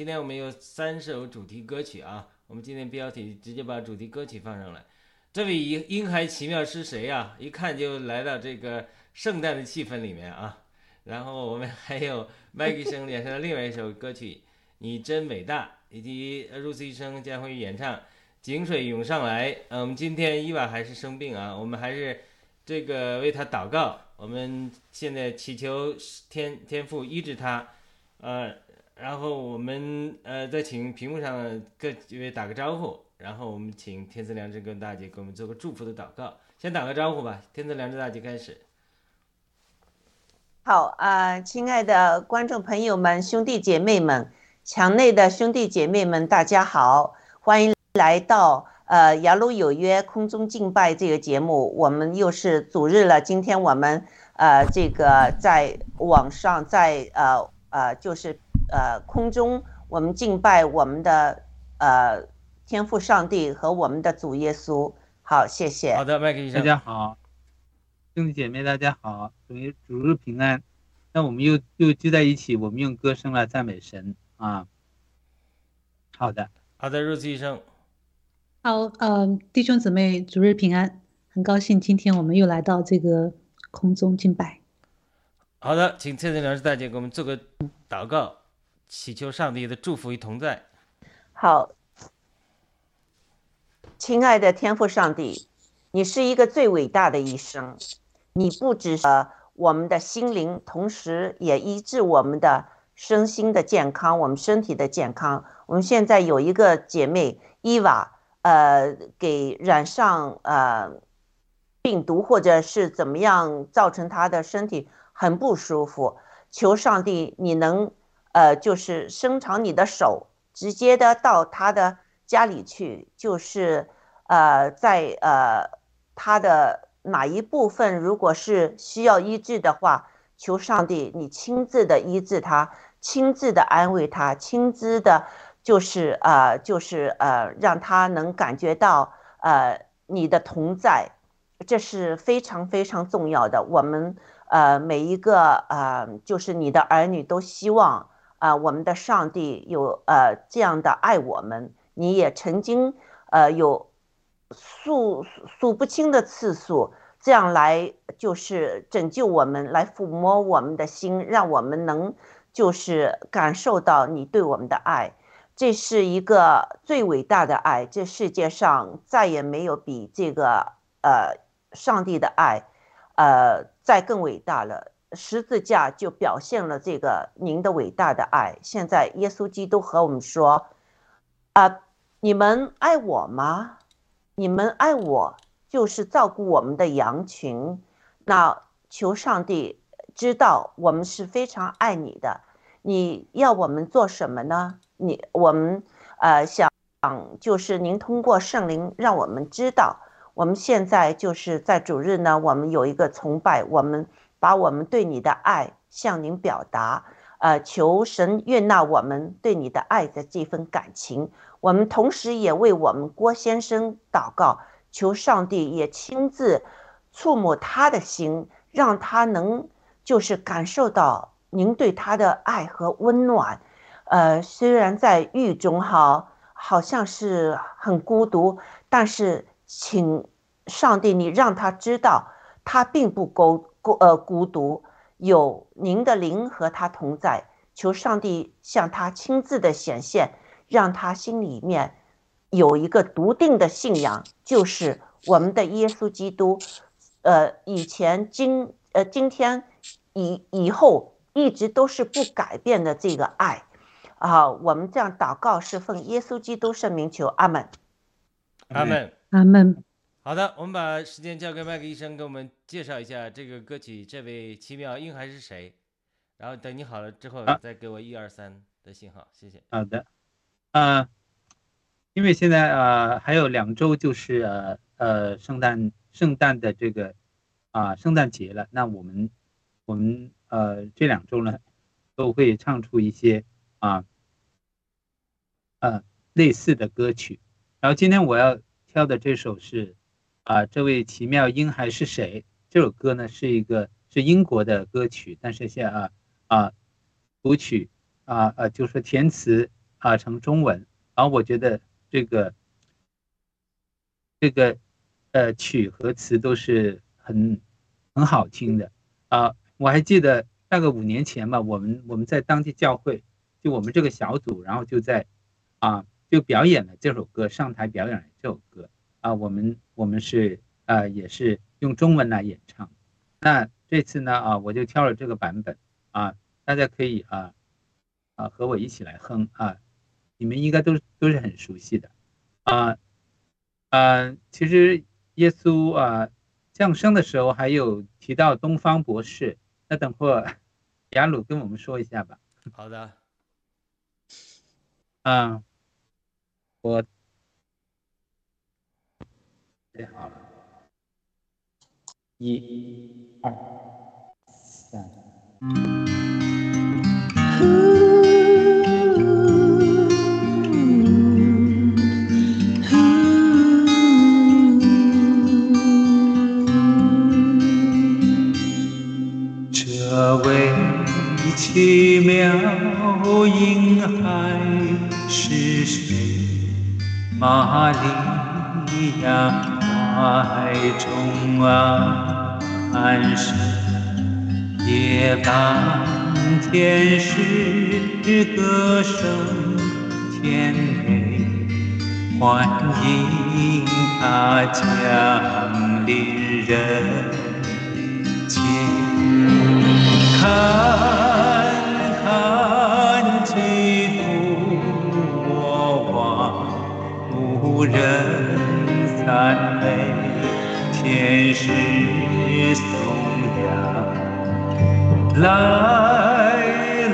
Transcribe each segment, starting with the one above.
今天我们有三首主题歌曲啊，我们今天标题直接把主题歌曲放上来。这位婴婴孩奇妙是谁呀？一看就来到这个圣诞的气氛里面啊。然后我们还有麦克生演唱的另外一首歌曲《你真伟大》，以及 Rose 医生将会演唱《井水涌上来》。嗯，我们今天伊娃还是生病啊，我们还是这个为他祷告。我们现在祈求天天父医治他，呃，然后我们呃再请屏幕上各几位打个招呼，然后我们请天赐良知跟大姐给我们做个祝福的祷告。先打个招呼吧，天赐良知大姐开始。好啊，亲爱的观众朋友们、兄弟姐妹们、墙内的兄弟姐妹们，大家好，欢迎来到呃雅鲁有约空中敬拜这个节目。我们又是主日了，今天我们。呃，这个在网上，在呃呃，就是呃空中我们敬拜我们的呃天父上帝和我们的主耶稣。好，谢谢。好的，麦克医生。大家好，兄弟姐妹大家好，主日主日平安。那我们又又聚在一起，我们用歌声来赞美神啊。好的，好的，肉丝医生。好，呃，弟兄姊妹，主日平安，很高兴今天我们又来到这个空中敬拜。好的，请蔡振良师大姐给我们做个祷告，祈求上帝的祝福与同在。好，亲爱的天父上帝，你是一个最伟大的医生，你不只是。我们的心灵，同时也医治我们的身心的健康，我们身体的健康。我们现在有一个姐妹伊娃，呃，给染上呃病毒或者是怎么样，造成她的身体很不舒服。求上帝，你能呃，就是伸长你的手，直接的到他的家里去，就是呃，在呃他的。哪一部分如果是需要医治的话，求上帝你亲自的医治他，亲自的安慰他，亲自的，就是呃，就是呃，让他能感觉到呃你的同在，这是非常非常重要的。我们呃每一个呃就是你的儿女都希望啊我们的上帝有呃这样的爱我们，你也曾经呃有。数数不清的次数，这样来就是拯救我们，来抚摸我们的心，让我们能就是感受到你对我们的爱。这是一个最伟大的爱，这世界上再也没有比这个呃上帝的爱，呃再更伟大了。十字架就表现了这个您的伟大的爱。现在耶稣基督和我们说：啊，你们爱我吗？你们爱我，就是照顾我们的羊群。那求上帝知道我们是非常爱你的。你要我们做什么呢？你我们呃想就是您通过圣灵让我们知道，我们现在就是在主日呢，我们有一个崇拜，我们把我们对你的爱向您表达。呃，求神悦纳我们对你的爱的这份感情。我们同时也为我们郭先生祷告，求上帝也亲自触摸他的心，让他能就是感受到您对他的爱和温暖。呃，虽然在狱中哈，好像是很孤独，但是请上帝你让他知道，他并不孤孤呃孤独，有您的灵和他同在。求上帝向他亲自的显现。让他心里面有一个笃定的信仰，就是我们的耶稣基督，呃，以前、今、呃，今天、以以后一直都是不改变的这个爱，啊，我们这样祷告是奉耶稣基督圣名求，阿门，阿门，阿门。好的，我们把时间交给麦克医生，给我们介绍一下这个歌曲，这位奇妙婴孩是谁？然后等你好了之后再给我一二三的信号，谢谢。好的。呃，因为现在呃还有两周就是呃呃圣诞圣诞的这个啊圣诞节了，那我们我们呃这两周呢都会唱出一些啊呃类似的歌曲，然后今天我要挑的这首是啊这位奇妙婴孩是谁？这首歌呢是一个是英国的歌曲，但是现啊啊谱曲啊啊就是填词。啊，成中文，然后我觉得这个这个呃曲和词都是很很好听的啊。我还记得大概五年前吧，我们我们在当地教会，就我们这个小组，然后就在啊就表演了这首歌，上台表演了这首歌啊。我们我们是啊也是用中文来演唱。那这次呢啊，我就挑了这个版本啊，大家可以啊啊和我一起来哼啊。你们应该都都是很熟悉的，啊，呃，其实耶稣啊降生的时候还有提到东方博士，那等会儿 雅鲁跟我们说一下吧。好的。嗯，我最好了。一、二、三。这位奇妙婴孩是谁？玛利亚。怀中安生，夜半天使歌声甜美，欢迎他降临人间。看看基督我望，无人赞美，天使颂扬，来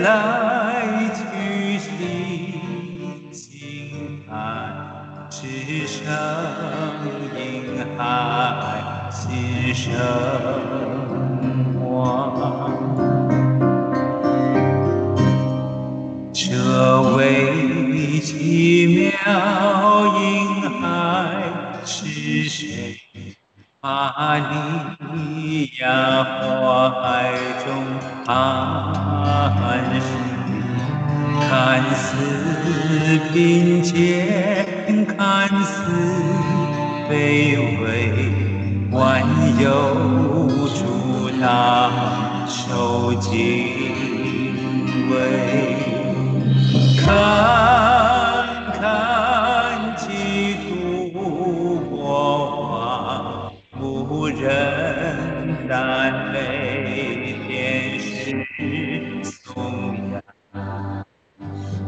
来去去心爱，只声音海心声望。这位奇妙玛利亚怀中安生，看似贫贱，看似卑微，万有主他受敬畏。看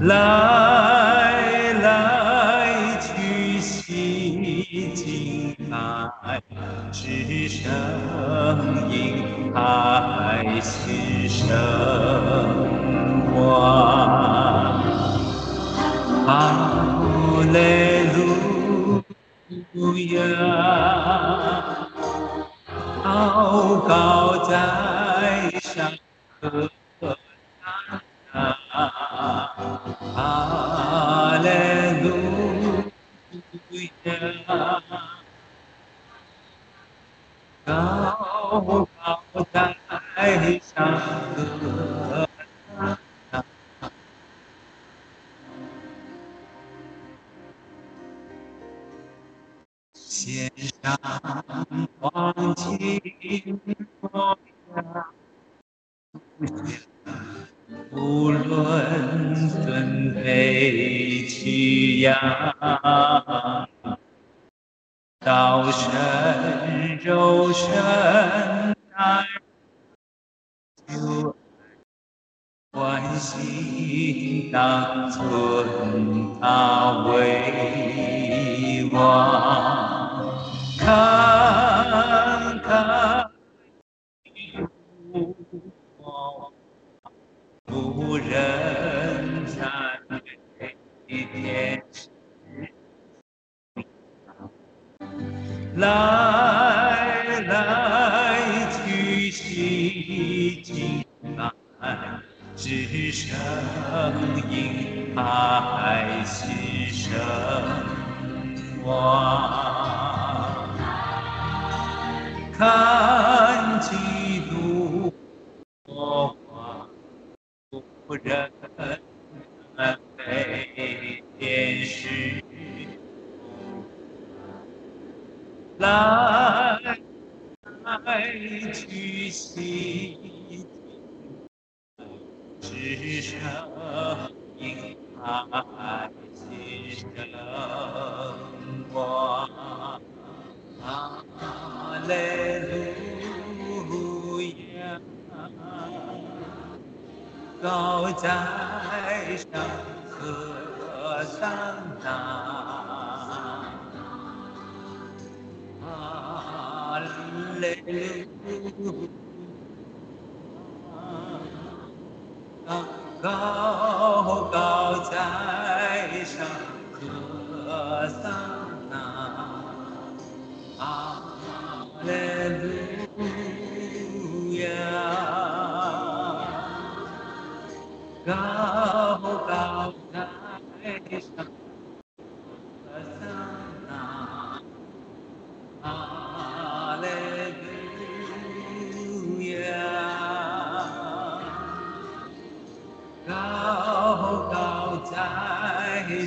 来祷告在上。献上黄金火呀，无论尊卑屈呀，道身肉身难就欢喜当尊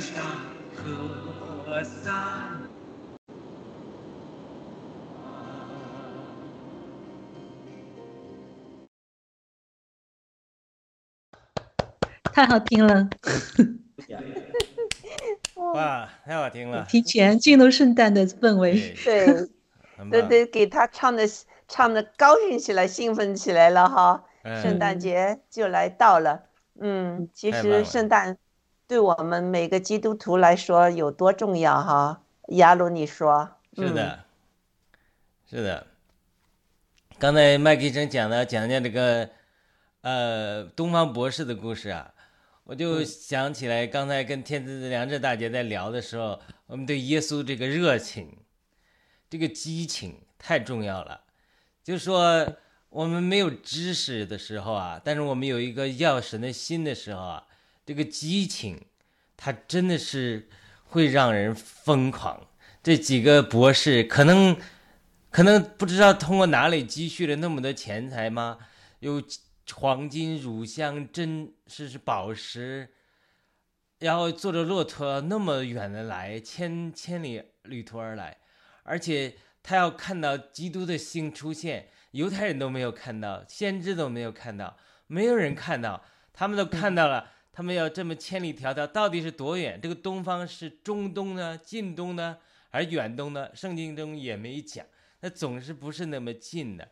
上歌散。太好听了，哇，太好听了，提前进入圣诞的氛围。对，对，很棒。都得给他唱的唱的高兴起来，兴奋起来了哈。嗯圣诞节就来到了，嗯，其实圣诞对我们每个基督徒来说有多重要哈？雅鲁，你说？嗯，是的，是的。刚才麦克医生讲的讲讲这个呃东方博士的故事啊，我就想起来刚才跟天赐良知大姐在聊的时候，我们对耶稣这个热情、这个激情太重要了。就说我们没有知识的时候啊，但是我们有一个要神的心的时候啊，这个激情，它真的是会让人疯狂。这几个博士可能可能不知道通过哪里积蓄了那么多钱财吗？有黄金、乳香、真是是宝石，然后坐着骆驼那么远的来，千千里旅途而来，而且他要看到基督的星出现，犹太人都没有看到，先知都没有看到，没有人看到，他们都看到了。他们要这么千里迢迢，到底是多远？这个东方是中东呢、近东呢，还是远东呢？圣经中也没讲，那总是不是那么近的。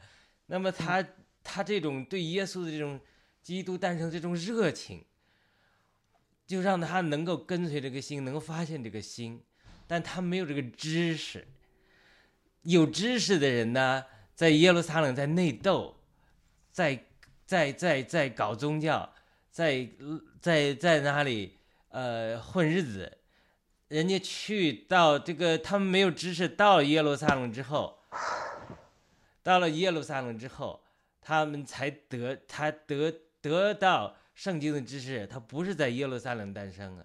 那么他他这种对耶稣的这种基督诞生这种热情，就让他能够跟随这个心，能够发现这个心，但他没有这个知识。有知识的人呢，在耶路撒冷在内斗，在在在在搞宗教，在在在哪里呃混日子，人家去到这个他们没有知识，到了耶路撒冷之后，到了耶路撒冷之后，他们才得他得得到圣经的知识，他不是在耶路撒冷诞生啊，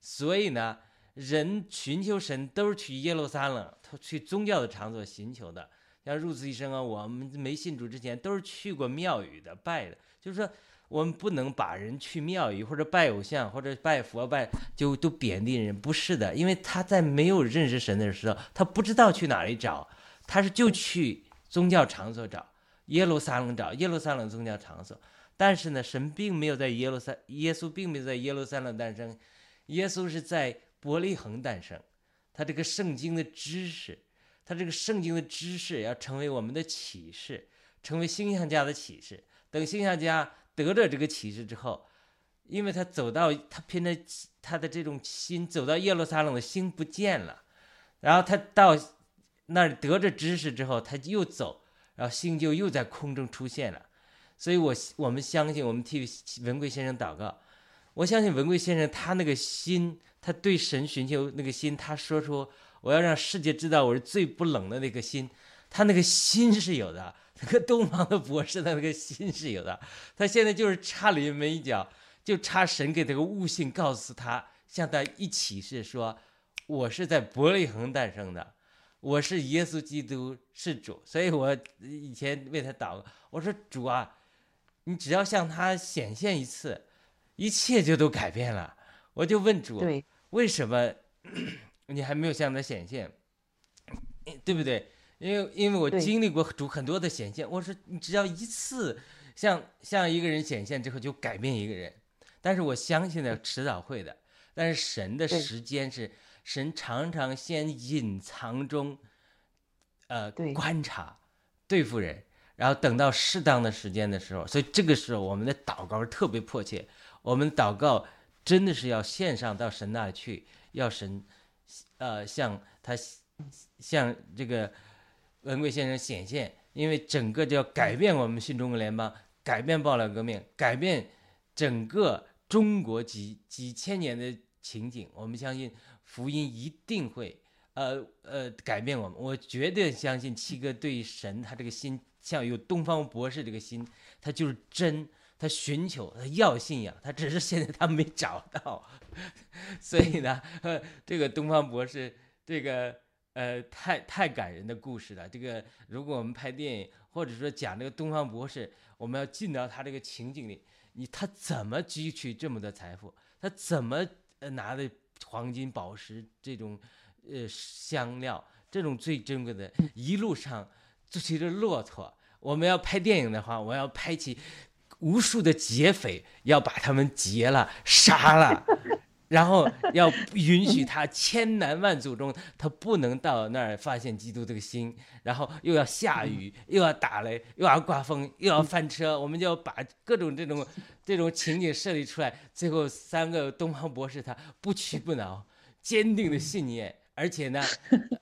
所以呢，人寻求神都是去耶路撒冷，他去宗教的场所寻求的。像入此一生啊，我们没信主之前都是去过庙宇的拜的，就是说我们不能把人去庙宇或者拜偶像或者拜佛拜就都贬低人，不是的，因为他在没有认识神的时候，他不知道去哪里找，他是就去宗教场所找，耶路撒冷找耶路撒冷宗教场所，但是呢，神并没有在耶路撒，耶稣并没有在耶路撒冷诞生，耶稣是在伯利恒诞生，他这个圣经的知识。他这个圣经的知识要成为我们的启示，成为星象家的启示。等星象家得了这个启示之后，因为他走到他凭着他的这种心走到耶路撒冷的心不见了，然后他到那儿得着知识之后，他又走，然后心就又在空中出现了。所以我我们相信，我们替文贵先生祷告。我相信文贵先生他那个心，他对神寻求那个心，他说出。我要让世界知道我是最不冷的那个心，他那个心是有的，那个东方的博士的那个心是有的，他现在就是差临门一脚，就差神给他个悟性，告诉他，向他一起是说，我是在伯利恒诞生的，我是耶稣基督是主，所以我以前为他祷告，我说主啊，你只要向他显现一次，一切就都改变了。我就问主，对，为什么？你还没有向他显现，对不对？因为因为我经历过主很多的显现，我说你只要一次向向一个人显现之后就改变一个人，但是我相信呢迟早会的。但是神的时间是神常常先隐藏中，呃观察对付人，然后等到适当的时间的时候，所以这个时候我们的祷告是特别迫切，我们祷告真的是要献上到神那里去，要神。呃，向他向这个文贵先生显现，因为整个就要改变我们新中国联邦，改变爆料革命，改变整个中国几几千年的情景。我们相信福音一定会呃呃改变我们。我绝对相信七哥对神他这个心，像有东方博士这个心，他就是真。他寻求，他要信仰，他只是现在他没找到，所以呢，呃，这个东方博士，这个呃，太太感人的故事了。这个如果我们拍电影，或者说讲这个东方博士，我们要进到他这个情景里，你他怎么汲取这么多财富？他怎么呃拿的黄金、宝石这种呃香料，这种最珍贵的，一路上就骑着骆驼。我们要拍电影的话，我要拍起无数的劫匪，要把他们劫了、杀了。然后要允许他千难万阻中，他不能到那儿发现基督这个心，然后又要下雨，又要打雷，又要刮风，又要翻车，我们就要把各种这种这种情景设立出来。最后三个东方博士他不屈不挠，坚定的信念。而且呢，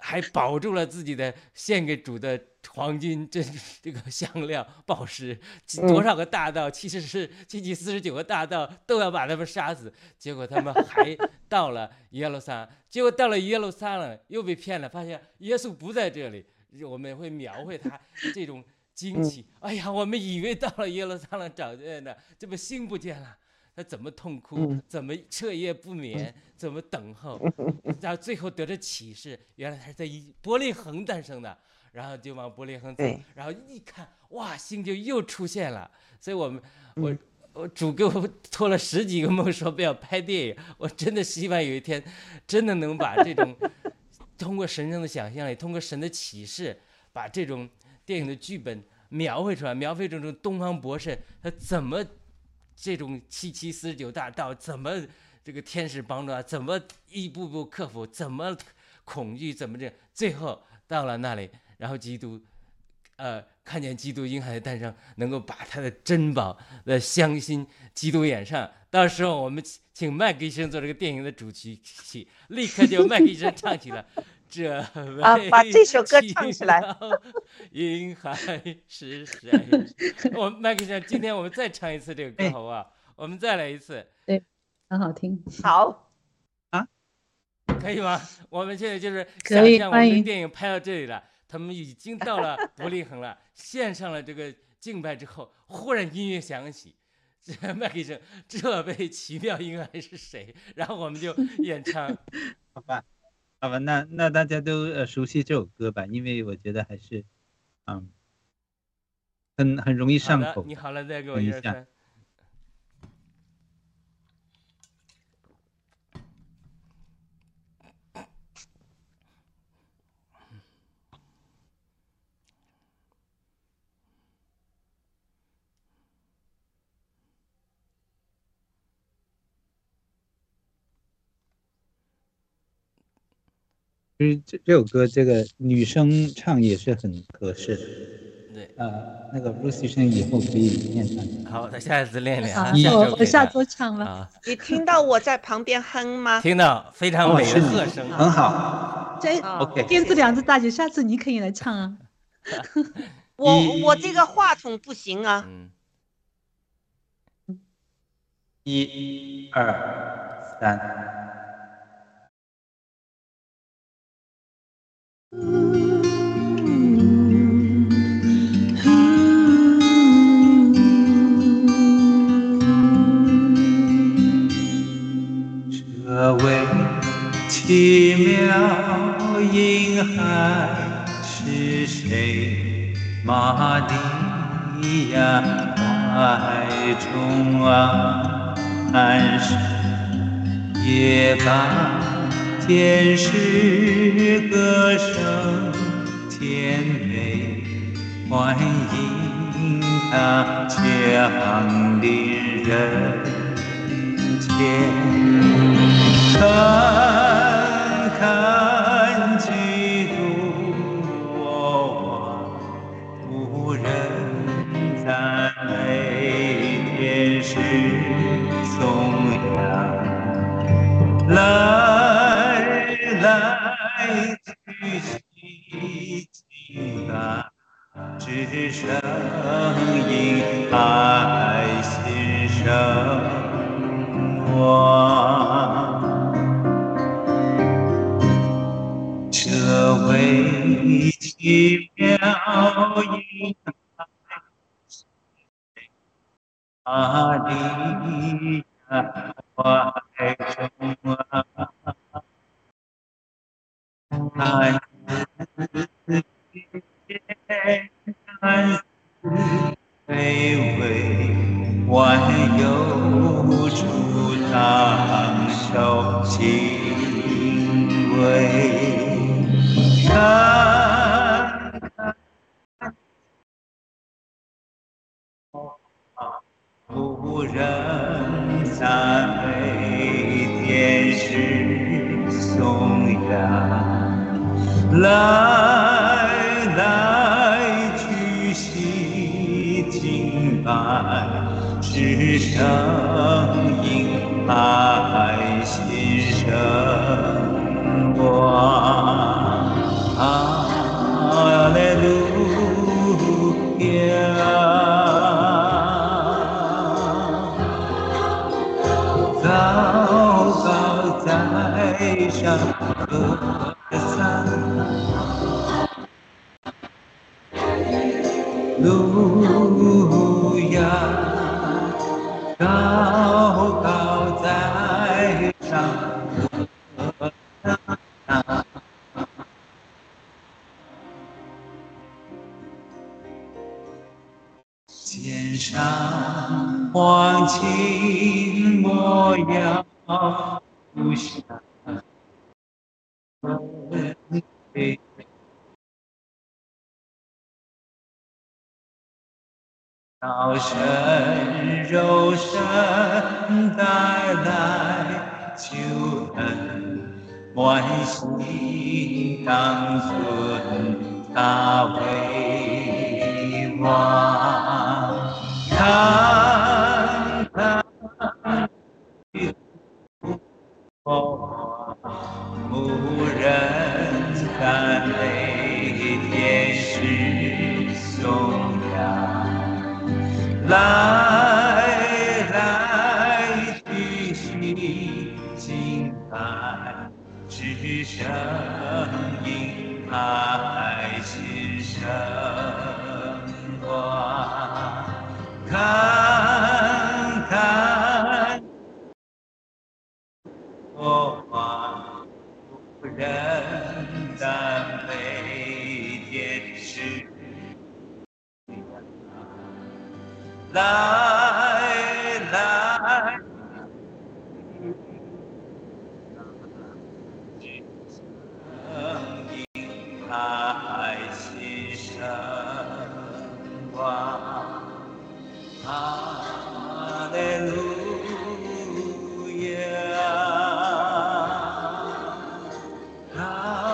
还保住了自己的献给主的黄金这这个香料宝石，多少个大盗，其实是七七四十九个大盗都要把他们杀死，结果他们还到了耶路撒冷，结果到了耶路撒冷又被骗了，发现耶稣不在这里，我们会描绘他这种惊奇，哎呀，我们以为到了耶路撒冷找见的，这不心不见了？他怎么痛哭？怎么彻夜不眠？怎么等候？然后最后得着启示，原来他是在一伯利恒诞生的。然后就往伯利恒走，然后一看，哇，星就又出现了。所以我们，我我主给我托了十几个梦，说不要拍电影。我真的希望有一天，真的能把这种 通过神圣的想象力，通过神的启示，把这种电影的剧本描绘出来，描绘这种东方博士他怎么。这种七七四十九大道怎么这个天使帮助啊？怎么一步步克服？怎么恐惧？怎么这？最后到了那里，然后基督，呃，看见基督婴孩的诞生，能够把他的珍宝的香心基督演上。到时候我们请麦克医生做这个电影的主题曲，立刻就麦克医生唱起了。这啊，把这首歌唱起来。银海是谁？我麦克先今天我们再唱一次这个歌，好不好？我们再来一次。对，很好听。好啊，可以吗？我们现在就是想象我们的电影拍到这里了，他们已经到了伯利恒了，献上了这个敬拜之后，忽然音乐响起，这 麦克生，这位奇妙婴儿是谁？然后我们就演唱，好吧。好吧，那那大家都呃熟悉这首歌吧，因为我觉得还是，嗯，很很容易上口。你好了，再给我一下。实这这首歌，这个女生唱也是很合适的。对，呃，那个 Lucy 声以后可以练唱。好，那下一次练练。好，我下周唱了。你听到我在旁边哼吗？听到，非常美的和声，很好。这 OK。编制两只大姐，下次你可以来唱啊。我我这个话筒不行啊。一、二、三。这位奇妙婴孩是谁？玛利亚怀中啊安生，也把。天使歌声甜美，欢迎他降临人间。看看基督，我无人赞美，天使颂扬。声音爱心生活。这位奇妙音啊，你呀怀中啊。看似安思卑微挽有住当受敬畏山河无人赞美天使颂扬浪声音爱心声光，哈利路亚。高高在上当尊高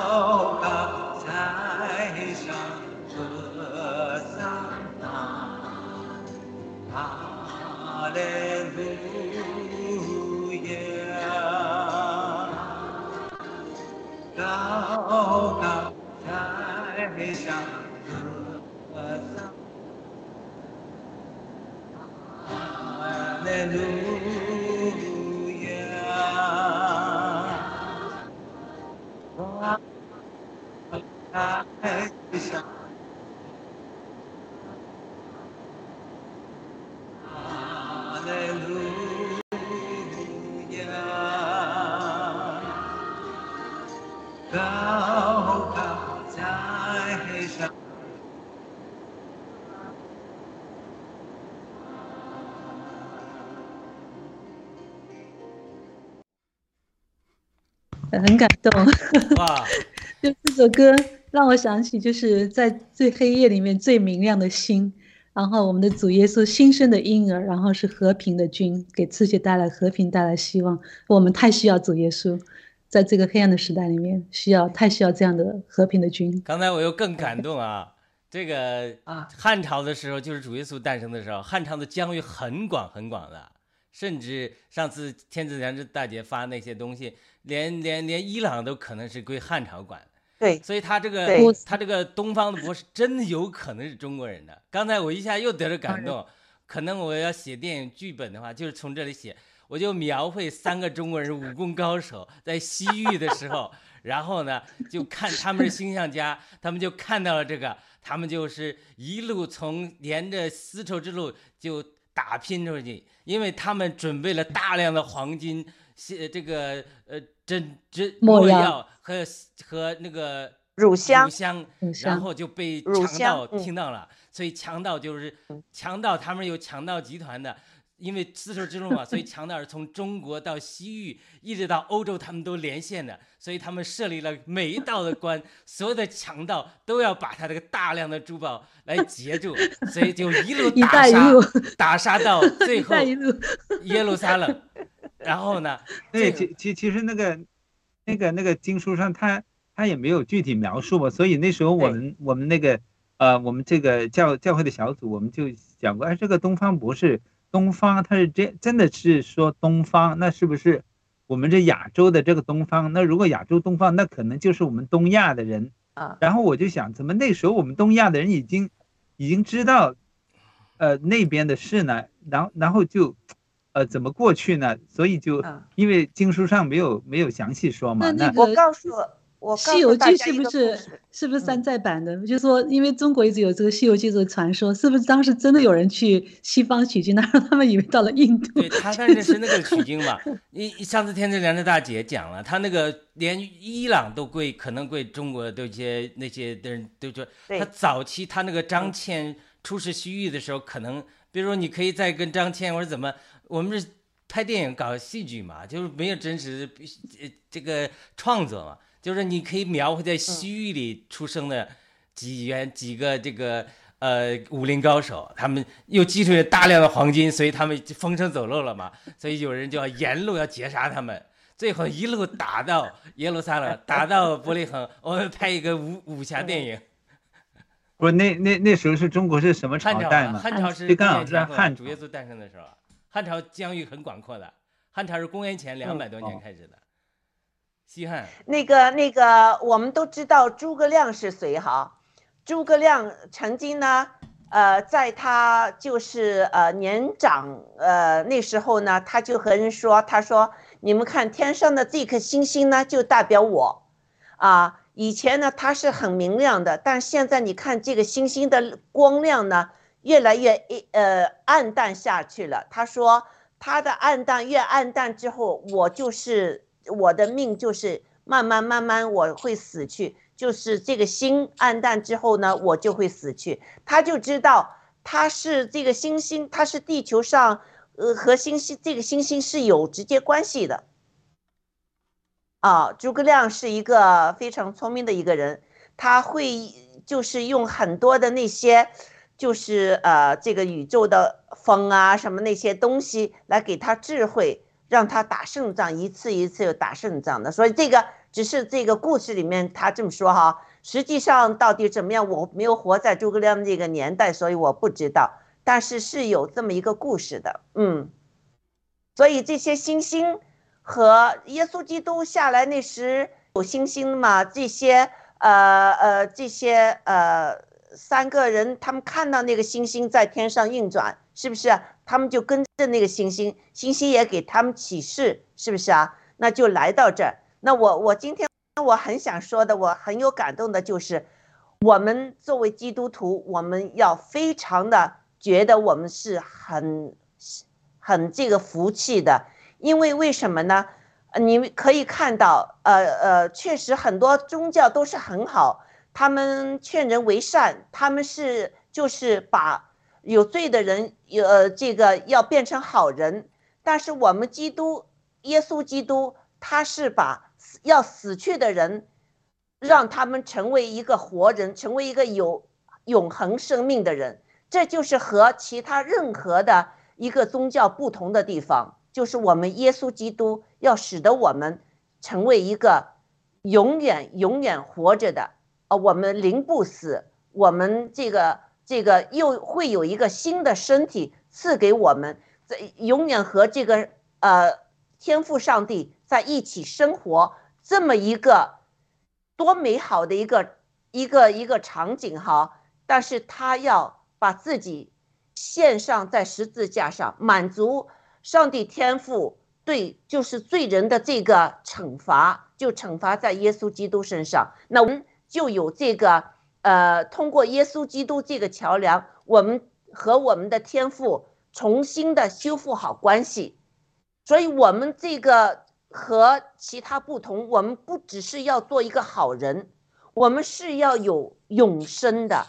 很感动。哇，就这首歌让我想起，就是在最黑夜里面最明亮的星，然后我们的主耶稣新生的婴儿，然后是和平的君，给世界带来和平，带来希望。我们太需要主耶稣，在这个黑暗的时代里面，需要太需要这样的和平的君。刚才我又更感动啊！这个啊汉朝的时候，就是主耶稣诞生的时候，汉朝的疆域很广很广的，甚至上次天子良知大姐发那些东西，连连连伊朗都可能是归汉朝管。对，所以他这个他这个东方的博士真的有可能是中国人的。刚才我一下又得了感动，可能我要写电影剧本的话，就是从这里写，我就描绘三个中国人武功高手在西域的时候，然后呢就看他们是星象家，他们就看到了这个，他们就是一路从沿着丝绸之路就打拼出去，因为他们准备了大量的黄金，是这个呃针针墨药药和和那个乳香乳香，然后就被强盗听到了，所以强盗就是嗯。强盗，他们有强盗集团的，因为丝绸之路嘛，所以强盗是从中国到西域，一直到欧洲，他们都连线的，所以他们设立了每一道的关，所有的强盗都要把他这个大量的珠宝来截住，所以就一路一打杀带一路，打杀到最 后耶路撒冷，然后呢，对，其其其实那个那个那个经书上他他也没有具体描述嘛，所以那时候我们我们那个呃我们这个教教会的小组我们就讲过，哎，这个东方不是东方，他是真真的是说东方，那是不是我们这亚洲的这个东方？那如果亚洲东方，那可能就是我们东亚的人。啊，然后我就想，怎么那时候我们东亚的人已经已经知道，呃那边的事呢？然后然后就，呃怎么过去呢？所以就嗯因为经书上没有没有详细说嘛，那那那我告诉我西游记是不是是不是山嗯寨版的？就说因为中国一直有这个《西游记》这个传说，是不是当时真的有人去西方取经，然后他们以为到了印度？对他当时是那个取经嘛，你上次天之良的大姐讲了，他那个连伊朗都归可能归中国的一些那些的人都说，他早期他那个张嗯骞出使西域的时候，可能比如说你可以再跟张骞或者怎么，我们是拍电影搞戏剧嘛，就是没有真实的呃这个创作嘛，就是你可以描绘在西域里出生的几员几个这个。呃，武林高手，他们又积蓄了大量的黄金，所以他们就风声走漏了嘛，所以有人就要沿路要截杀他们，最后一路打到耶路撒冷，打到伯利恒，我们拍一个武武侠电影。不是那那那时候是中国是什么汉朝代嘛？汉朝是这刚好是公元前后汉主耶稣诞生的时候啊，汉朝疆域很广阔的，汉朝是公元前两百多年哦开始的，稀罕那个那个，我们都知道诸葛亮是谁哈？诸葛亮曾经呢，呃，在他就是呃年长呃那时候呢，他就和人说，他说你们看天上的这颗星星呢，就代表我，啊，以前呢它是很明亮的，但现在你看这个星星的光亮呢，越来越呃暗淡下去了。他说它的暗淡越暗淡之后，我就是我的命就是慢慢慢慢我会死去，就是这个心暗淡之后呢，我就会死去。他就知道他是这个星星，他是地球上呃和星星这个星星是有直接关系的。啊，诸葛亮是一个非常聪明的一个人，他会就是用很多的那些，就是呃这个宇宙的风啊什么那些东西来给他智慧，让他打胜仗，一次一次又打胜仗的。所以这个只是这个故事里面他这么说哈，实际上到底怎么样，我没有活在诸葛亮这个年代，所以我不知道。但是是有这么一个故事的，嗯，所以这些星星。和耶稣基督下来那时有星星嘛？这些呃呃这些呃三个人，他们看到那个星星在天上运转，是不是？他们就跟着那个星星，星星也给他们启示，是不是啊？那就来到这儿。那我我今天我很想说的，我很有感动的就是，我们作为基督徒，我们要非常的觉得我们是很很这个福气的。因为为什么呢？你们可以看到，呃呃，确实很多宗教都是很好，他们劝人为善，他们是就是把有罪的人，呃，这个要变成好人。但是我们基督耶稣基督，他是把要死去的人，让他们成为一个活人，成为一个有永恒生命的人。这就是和其他任何的一个宗教不同的地方。就是我们耶稣基督要使得我们成为一个永远永远活着的，呃，我们灵不死，我们这个这个又会有一个新的身体赐给我们，在永远和这个呃天赋上帝在一起生活，这么一个多美好的一个一个一个场景哈！但是他要把自己献上在十字架上，满足。上帝天赋对就是罪人的这个惩罚，就惩罚在耶稣基督身上。那我们就有这个呃，通过耶稣基督这个桥梁，我们和我们的天赋重新的修复好关系。所以，我们这个和其他不同，我们不只是要做一个好人，我们是要有永生的，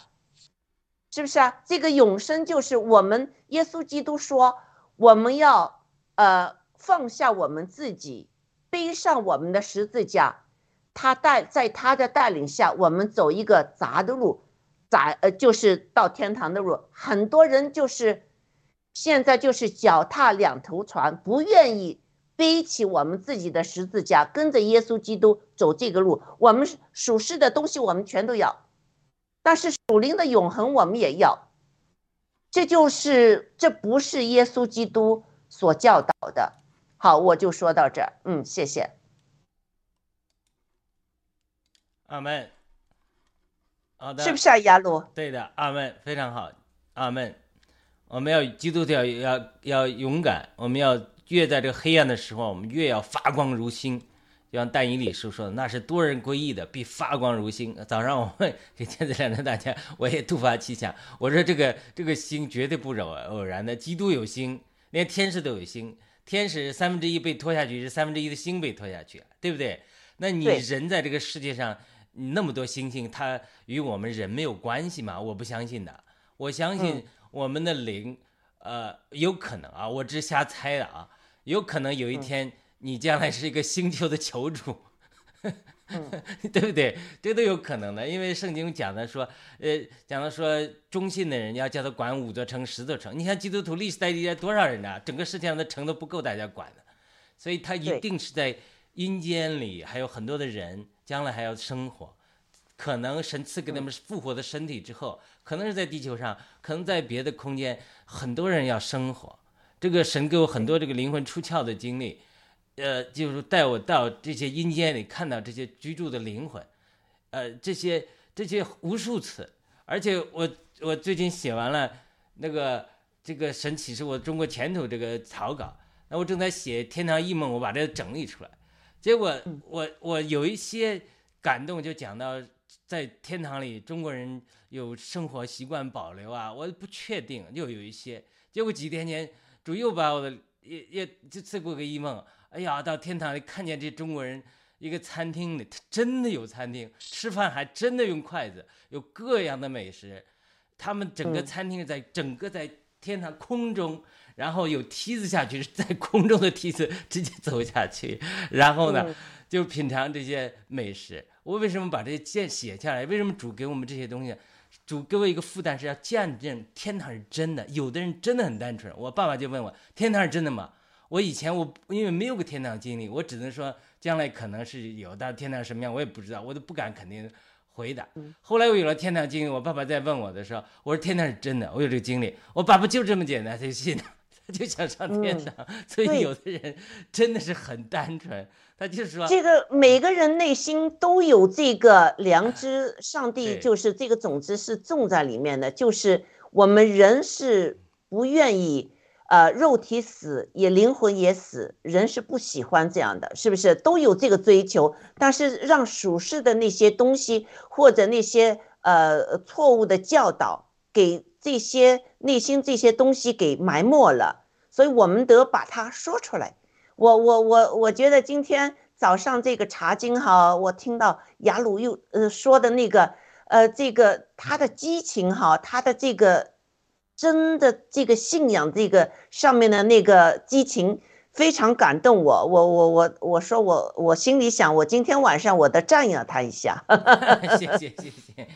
是不是啊？这个永生就是我们耶稣基督说。我们要呃放下我们自己，背上我们的十字架，他带在他的带领下，我们走一个杂的路，杂呃就是到天堂的路。很多人就是现在就是脚踏两头船，不愿意背起我们自己的十字架，跟着耶稣基督走这个路。我们属世的东西我们全都要，但是属灵的永恒我们也要。这就是这不是耶稣基督所教导的。好，我就说到这儿。嗯，谢谢。阿门。好的，是不是啊，亚鲁？对的，阿门，非常好，阿门。我们要基督徒要要要勇敢，我们要越在这个黑暗的时候，我们越要发光如星。就像但以理书说的，那是多人归义的，必发光如星。早上我们给天子两的大家，我也突发奇想，我说这个这个星绝对不偶偶然的，基督有星，连天使都有星，天使三分之一被拖下去，是三分之一的星被拖下去，对不对？那你人在这个世界上，那么多星星，它与我们人没有关系吗？我不相信的，我相信我们的灵，呃，有可能啊，我只是瞎猜的啊，有可能有一天。你将来是一个星球的球主，对不对？这都有可能的，因为圣经讲的说，呃，讲的说忠信的人要叫他管五座城、十座城。你看基督徒历史代理多少人呢？整个世界上的城都不够大家管的，所以他一定是在阴间里还有很多的人，将来还要生活。可能神赐给他们复活的身体之后，可能是在地球上，可能在别的空间，很多人要生活。这个神给我很多这个灵魂出窍的经历。呃，就是带我到这些阴间里，看到这些居住的灵魂，呃，这些这些无数次，而且我我最近写完了那个这个神启示我中国前途这个草稿，那我正在写天堂异梦，我把这整理出来，结果我我有一些感动，就讲到在天堂里中国人有生活习惯保留啊，我不确定，又有一些，结果几天前主又把我的也也就赐过个一梦。哎呀，到天堂里看见这中国人一个餐厅里，他真的有餐厅，吃饭还真的用筷子，有各样的美食。他们整个餐厅在整个在天堂空中，然后有梯子下去，在空中的梯子直接走下去，然后呢就品尝这些美食。我为什么把这些写下来？为什么主给我们这些东西？主给我一个负担是要见证天堂是真的。有的人真的很单纯，我爸爸就问我：天堂是真的吗？我以前我因为没有个天堂经历，我只能说将来可能是有，但天堂什么样我也不知道，我都不敢肯定回答。后来我有了天堂经历，我爸爸在问我的时候，我说天堂是真的，我有这个经历。我爸爸就这么简单，他就信了，他就想上天堂。所以有的人真的是很单纯，他就是说这个每个人内心都有这个良知，上帝就是这个种子是种在里面的，就是我们人是不愿意。呃，肉体死也灵魂也死，人是不喜欢这样的，是不是都有这个追求？但是让属世的那些东西或者那些呃错误的教导，给这些内心这些东西给埋没了，所以我们得把它说出来。我我我我觉得今天早上这个茶经哈，我听到雅鲁又呃说的那个呃这个他的激情哈，他的这个。真的，这个信仰，这个上面的那个激情，非常感动我。我我我我说我我心里想，我今天晚上我得赞扬他一下。谢谢谢谢。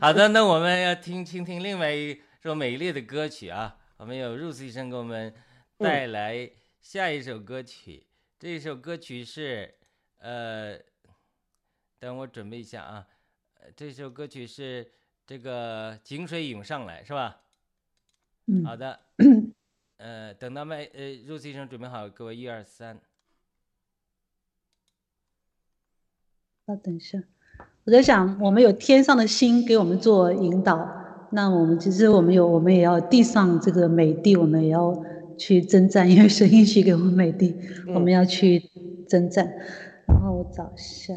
好的，那我们要听听听另外一首美丽的歌曲啊。我们有 Rose 医生给我们带来下一首歌曲。这首歌曲是呃，等我准备一下啊。这首歌曲是这个井水涌上来，是吧？好的，呃，等到麦呃入医生准备好，给我一二三。稍等一下，我在想，我们有天上的星给我们做引导，那我们其实我们有，我们也要地上这个美地，我们也要去征战，因为神应许给我们美地，我们要去征战。然后我找一下。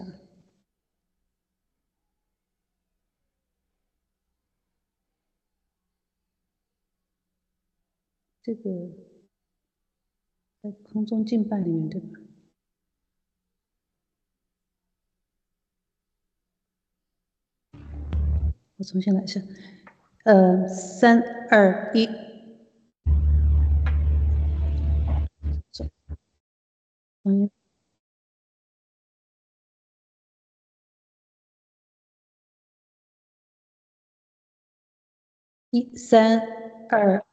这个在空中敬拜里面，对吧？我重新来一下，呃，三二一。嗯，一三二，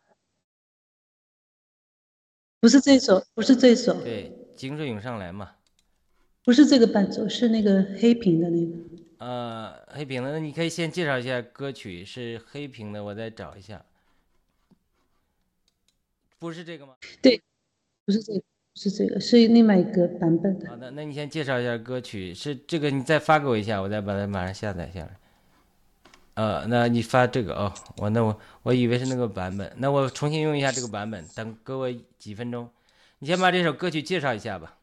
不是这首，不是这首，对，井水涌上来嘛。不是这个伴奏，是那个黑屏的那个。呃，黑屏的，那你可以先介绍一下歌曲是黑屏的，我再找一下。不是这个吗？对，不是这个，是这个，是另外一个版本的。好的，那你先介绍一下歌曲，是这个，你再发给我一下，我再把它马上下载下来。呃，那你发这个哦，我那我我以为是那个版本，那我重新用一下这个版本，等给我几分钟。你先把这首歌曲介绍一下吧。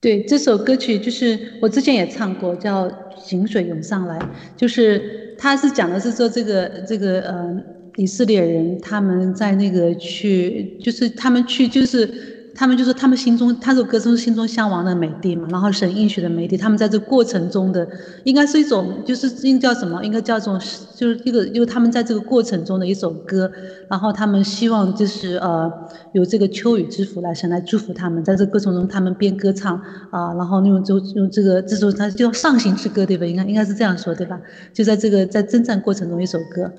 对，这首歌曲就是我之前也唱过，叫《井水涌上来》，就是他是讲的是说这个这个呃。以色列人他们在那个去，就是他们去，就是他们就是他们心中，他这首歌中心中向往的美地嘛，然后神应许的美地，他们在这过程中的，应该是一种，就是应叫什么？应该叫这种，就是一个，因为他们在这个过程中的一首歌，然后他们希望就是呃，有这个秋雨之福来神来祝福他们，在这个过程中他们边歌唱啊，然后用就用这个这首他叫上行之歌对吧？应该应该是这样说对吧？就在这个在征战过程中一首歌。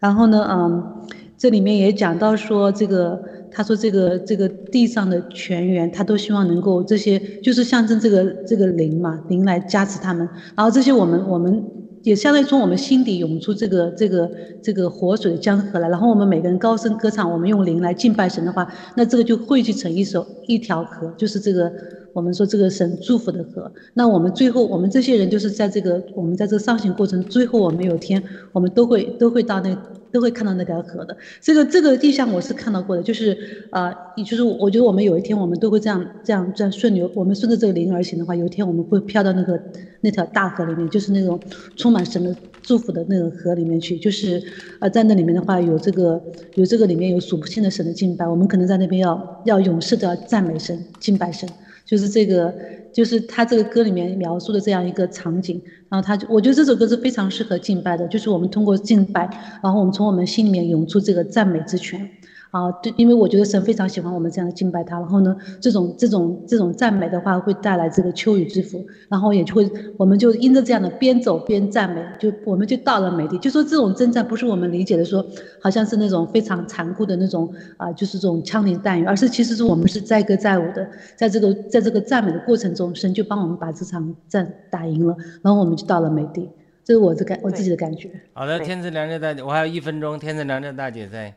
然后呢，嗯，这里面也讲到说，这个他说这个这个地上的泉源，他都希望能够这些，就是象征这个这个灵嘛，灵来加持他们。然后这些我们我们也相当于从我们心底涌出这个这个这个活水的江河来。然后我们每个人高声歌唱，我们用灵来敬拜神的话，那这个就汇聚成一首一条河，就是这个。我们说这个神祝福的河，那我们最后我们这些人就是在这个我们在这个上行过程，最后我们有天我们都会都会到那都会看到那条河的。这个这个地象我是看到过的，就是呃，也就是我觉得我们有一天我们都会这样这样这样顺流，我们顺着这个灵而行的话，有一天我们会飘到那个那条大河里面，就是那种充满神的祝福的那个河里面去。就是呃，在那里面的话有这个有这个里面有数不清的神的敬拜，我们可能在那边要要永世的赞美神敬拜神。就是这个，就是他这个歌里面描述的这样一个场景，然后他就，我觉得这首歌是非常适合敬拜的，就是我们通过敬拜，然后我们从我们心里面涌出这个赞美之泉。啊，对，因为我觉得神非常喜欢我们这样的敬拜他，然后呢，这种这种这种赞美的话会带来这个秋雨之福，然后也就会，我们就因着这样的边走边赞美，就我们就到了美地。就说这种征战不是我们理解的说，好像是那种非常残酷的那种啊，就是这种枪林弹雨，而是其实是我们是载歌载舞的，在这个在这个赞美的过程中，神就帮我们把这场战打赢了，然后我们就到了美地。这是我的感我自己的感觉。好的，天赐良知大姐，我还有一分钟，天赐良知大姐在。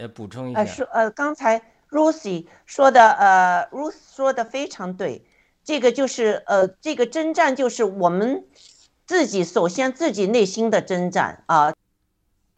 呃，补充一下。呃，说呃，刚才 Rosie 说的，呃，Rose 说的非常对。这个就是呃，这个征战就是我们自己首先自己内心的征战啊，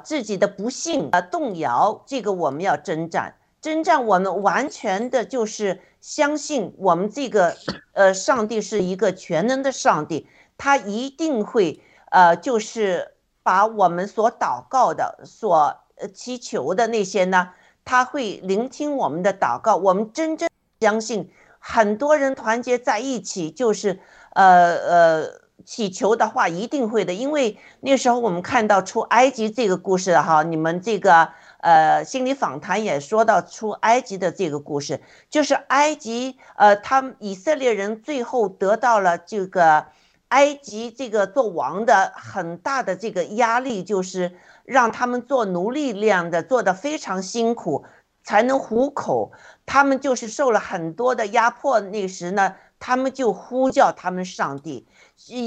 自己的不幸啊动摇，这个我们要征战。征战我们完全的就是相信我们这个呃上帝是一个全能的上帝，他一定会呃就是把我们所祷告的所。祈求的那些呢？他会聆听我们的祷告。我们真正相信，很多人团结在一起，就是呃呃祈求的话，一定会的。因为那时候我们看到出埃及这个故事哈，你们这个呃心理访谈也说到出埃及的这个故事，就是埃及呃，他以色列人最后得到了这个埃及这个做王的很大的这个压力，就是。让他们做奴隶那样的做的非常辛苦，才能糊口。他们就是受了很多的压迫。那时呢，他们就呼叫他们上帝。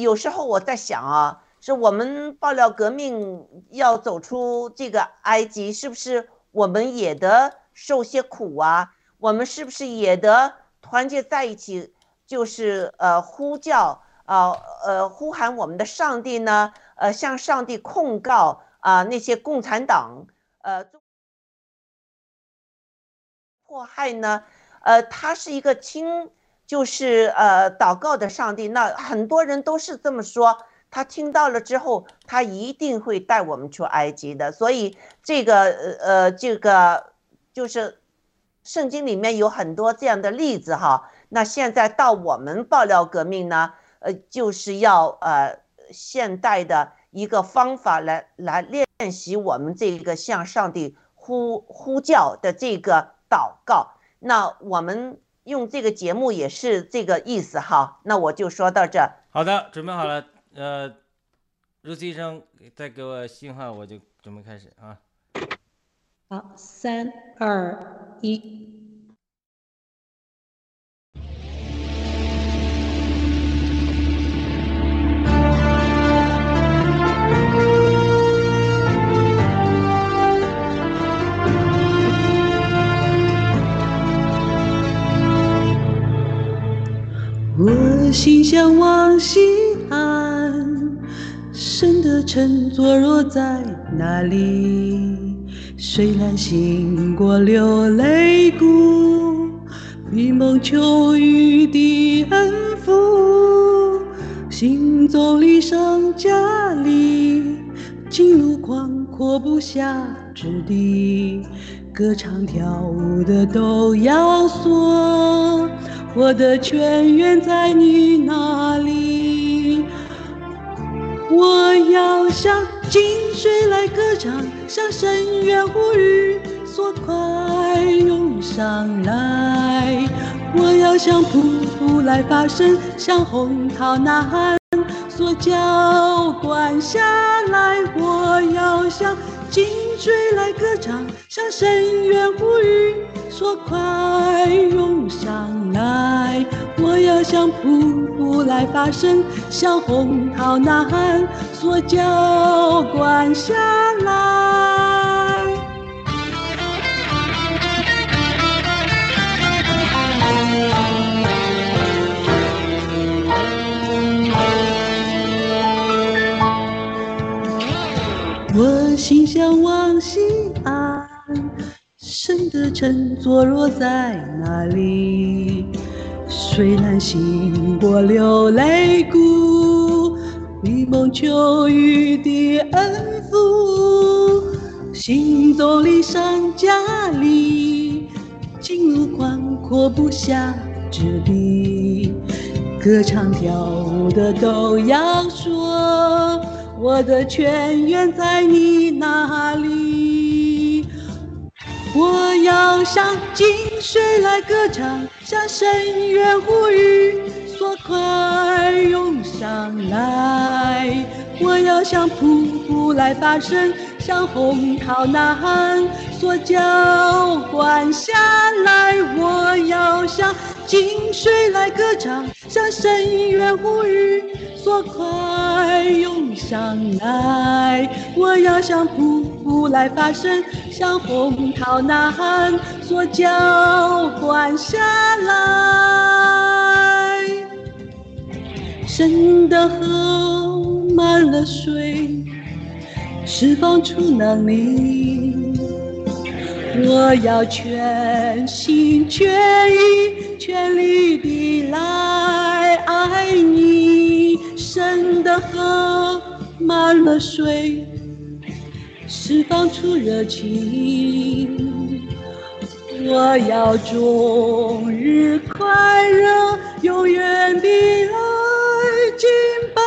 有时候我在想啊，是我们爆料革命要走出这个埃及，是不是我们也得受些苦啊？我们是不是也得团结在一起，就是呃呼叫啊呃呼喊我们的上帝呢？呃向上帝控告。啊，那些共产党，呃，迫害呢？呃，他是一个听，就是呃祷告的上帝。那很多人都是这么说。他听到了之后，他一定会带我们出埃及的。所以这个呃呃这个就是圣经里面有很多这样的例子哈。那现在到我们爆料革命呢，呃，就是要呃现代的。一个方法来来练习我们这个向上帝呼呼叫的这个祷告。那我们用这个节目也是这个意思哈。那我就说到这。好的，准备好了。呃，如此医生再给我信号，我就准备开始啊。好，三二一。我心向往西岸，神的城坐落在哪里？虽然行过流泪谷，闭梦秋雨的恩福，行走离上家里，进入广阔不下之地，歌唱跳舞的都要说。我的泉源在你那里，我要向井水来歌唱，向深渊呼吁，所快涌上来。我要向瀑布来发声，向洪涛呐喊，所浇灌下来。我要向井水来歌唱，向深渊呼吁。说快涌上来！我要向瀑布来发声，向洪涛呐喊，说浇灌下来。心向往西安。神的城坐落在哪里？虽然行过流泪谷，闭梦秋雨的恩福，行走离上家里，进入宽阔不下之地，歌唱跳舞的都要说，我的泉源在你那里。我要向井水来歌唱，向深渊呼吁，说快涌上来！我要向瀑布来发声，向洪涛呐喊，说浇灌下来！我要向井水来歌唱，向深渊呼吁，说快涌上来！我要向瀑布来发声。向洪涛呐喊，说浇灌下来。深的河满了水，释放出能力。我要全心全意、全力地来爱你。深的河满了水。释放出热情，我要终日快乐，永远地来敬拜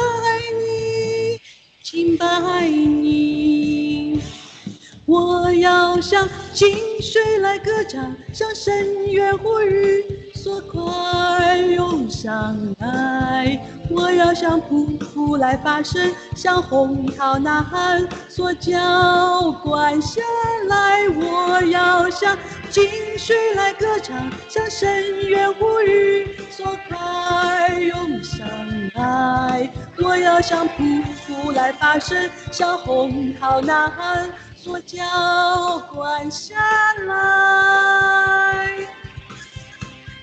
你，敬拜你。我要向井水来歌唱，向深渊呼吁，说快涌上来。我要向瀑布来发声，向红涛呐喊，说浇灌下来。我要向井水来歌唱，向深渊呼吁，说快涌上来。我要向瀑布来发声，向红涛呐喊，说浇灌下来。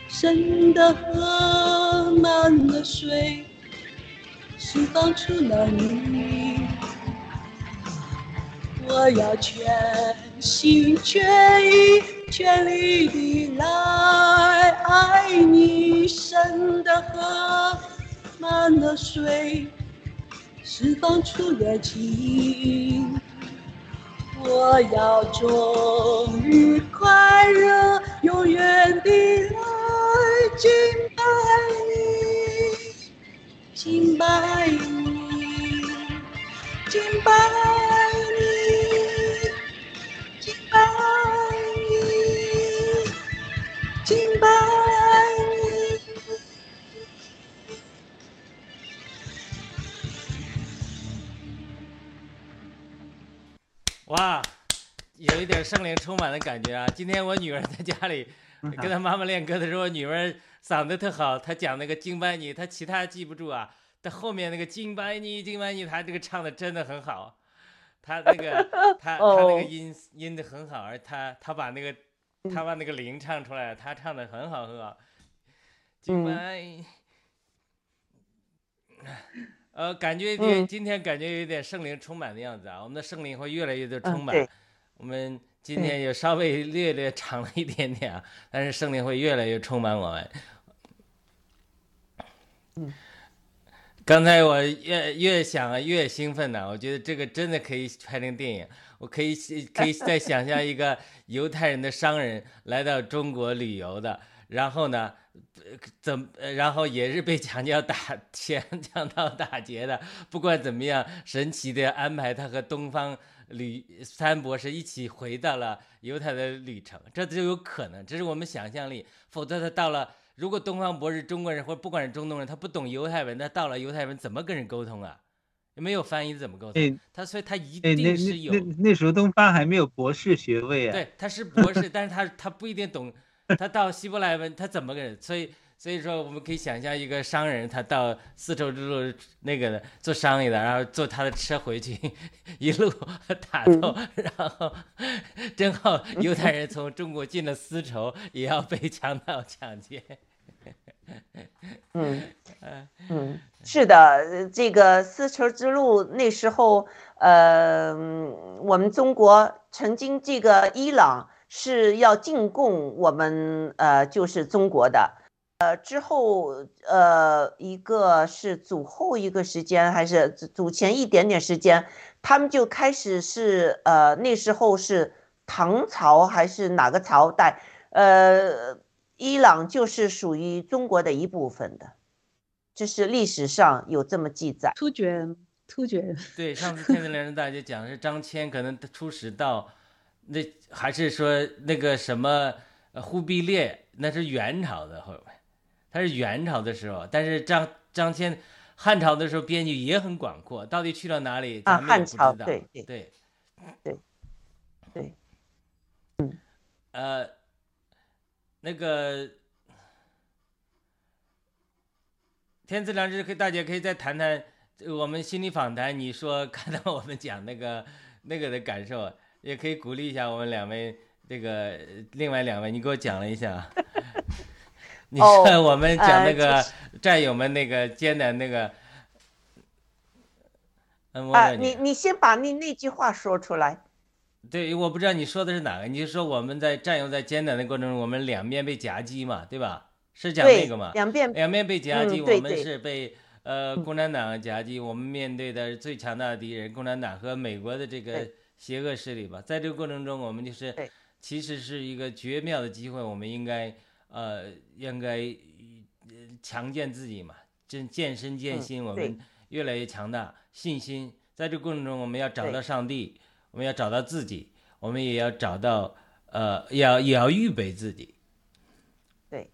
深的河满了水。释放出了你，我要全心全意、全力地来爱你。深的河满了水，释放出热情，我要终于快乐，永远地来敬拜你。敬拜你，敬拜你，敬拜你，敬拜。个圣灵充满的感觉啊！今天我女儿在家里跟她妈妈练歌的时候，女儿嗓子特好，她讲那个金班尼，她其他记不住啊，但后面那个金班尼金班尼，她这个唱的真的很好，她那个 她她那个音音的很好，而她她把那个她把那个铃唱出来，她唱的很好很好，敬拜。呃，感觉今今天感觉有点圣灵充满的样子啊，我们的圣灵会越来越的充满。我们今天也稍微略略长了一点点啊，但是圣灵会越来越充满我们。嗯，刚才我越越想越兴奋呢，我觉得这个真的可以拍成电影。我可以可以再想象一个 犹太人的商人来到中国旅游的，然后呢？怎然后也是被强奸打强强盗打劫的。不管怎么样，神奇的安排他和东方旅三博士一起回到了犹太的旅程，这就有可能。这是我们想象力。否则他到了，如果东方博士中国人或者不管是中东人，他不懂犹太文，他到了犹太文怎么跟人沟通啊？没有翻译怎么沟通？他所以他一定是有。那那时候东方还没有博士学位啊。对，他是博士，但是他他不一定懂。他到希伯来文，他怎么个？所以，所以说，我们可以想象一个商人，他到丝绸之路那个的做生意的，然后坐他的车回去，一路打斗，然后正好犹太人从中国进了丝绸，也要被强盗抢劫。嗯嗯，是的，这个丝绸之路那时候，呃，我们中国曾经这个伊朗。是要进贡我们呃，就是中国的，呃，之后呃，一个是祖后一个时间，还是祖前一点点时间，他们就开始是呃，那时候是唐朝还是哪个朝代？呃，伊朗就是属于中国的一部分的，这是历史上有这么记载。突厥，突厥。对，上次天子连人大就讲是张骞可能出使到。那还是说那个什么忽必烈，那是元朝的后面，他是元朝的时候，但是张张骞汉朝的时候边域也很广阔，到底去了哪里？啊，汉朝对对对对对，嗯呃，那个天赐良知，可以大姐可以再谈谈我们心理访谈，你说看到我们讲那个那个的感受。也可以鼓励一下我们两位，这个另外两位，你给我讲了一下。你说我们讲那个战友们那个艰难那个。嗯啊，你你先把那那句话说出来。对，我不知道你说的是哪个。你就说我们在战友在艰难的过程中，我们两面被夹击嘛，对吧？是讲那个嘛？两面两面被夹击，我们是被呃共产党夹击，我们面对的最强大的敌人共产党和美国的这个。邪恶势力吧，在这个过程中，我们就是其实是一个绝妙的机会，我们应该呃应该强健自己嘛，健健身健心，我们越来越强大，信心。在这个过程中，我们要找到上帝，我们要找到自己，我们也要找到呃要也要预备自己。对，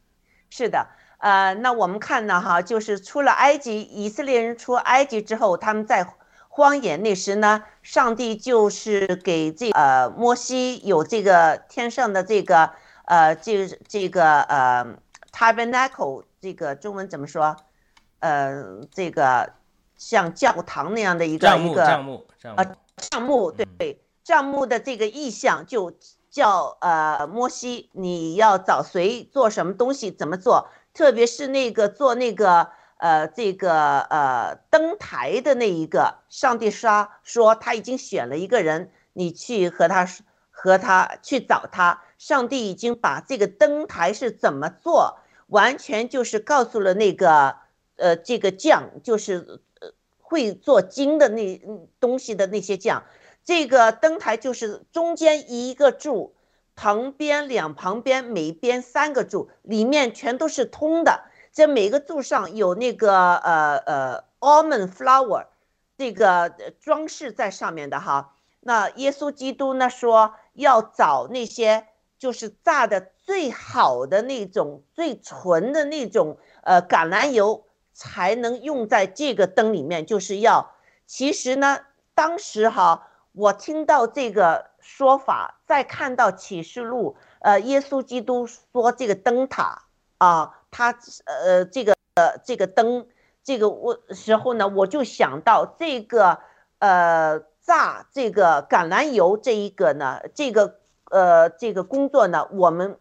是的，呃，那我们看呢哈，就是出了埃及，以色列人出埃及之后，他们在。荒野那时呢，上帝就是给这呃摩西有这个天上的这个呃这这个呃 tabernacle 这个中文怎么说？呃，这个像教堂那样的一个一个帐幕帐幕帐幕对帐幕的这个意象就叫呃摩西你要找谁做什么东西怎么做？特别是那个做那个。呃，这个呃登台的那一个，上帝说说他已经选了一个人，你去和他和他去找他。上帝已经把这个登台是怎么做，完全就是告诉了那个呃这个匠，就是会做金的那东西的那些匠。这个灯台就是中间一个柱，旁边两旁边每边三个柱，里面全都是通的。这每个柱上有那个呃呃 almond flower，这个装饰在上面的哈。那耶稣基督呢说要找那些就是榨的最好的那种最纯的那种呃橄榄油才能用在这个灯里面，就是要。其实呢，当时哈我听到这个说法，再看到启示录，呃，耶稣基督说这个灯塔啊，他呃这个呃这个灯这个我时候呢，我就想到这个呃榨这个橄榄油这一个呢，这个呃这个工作呢，我们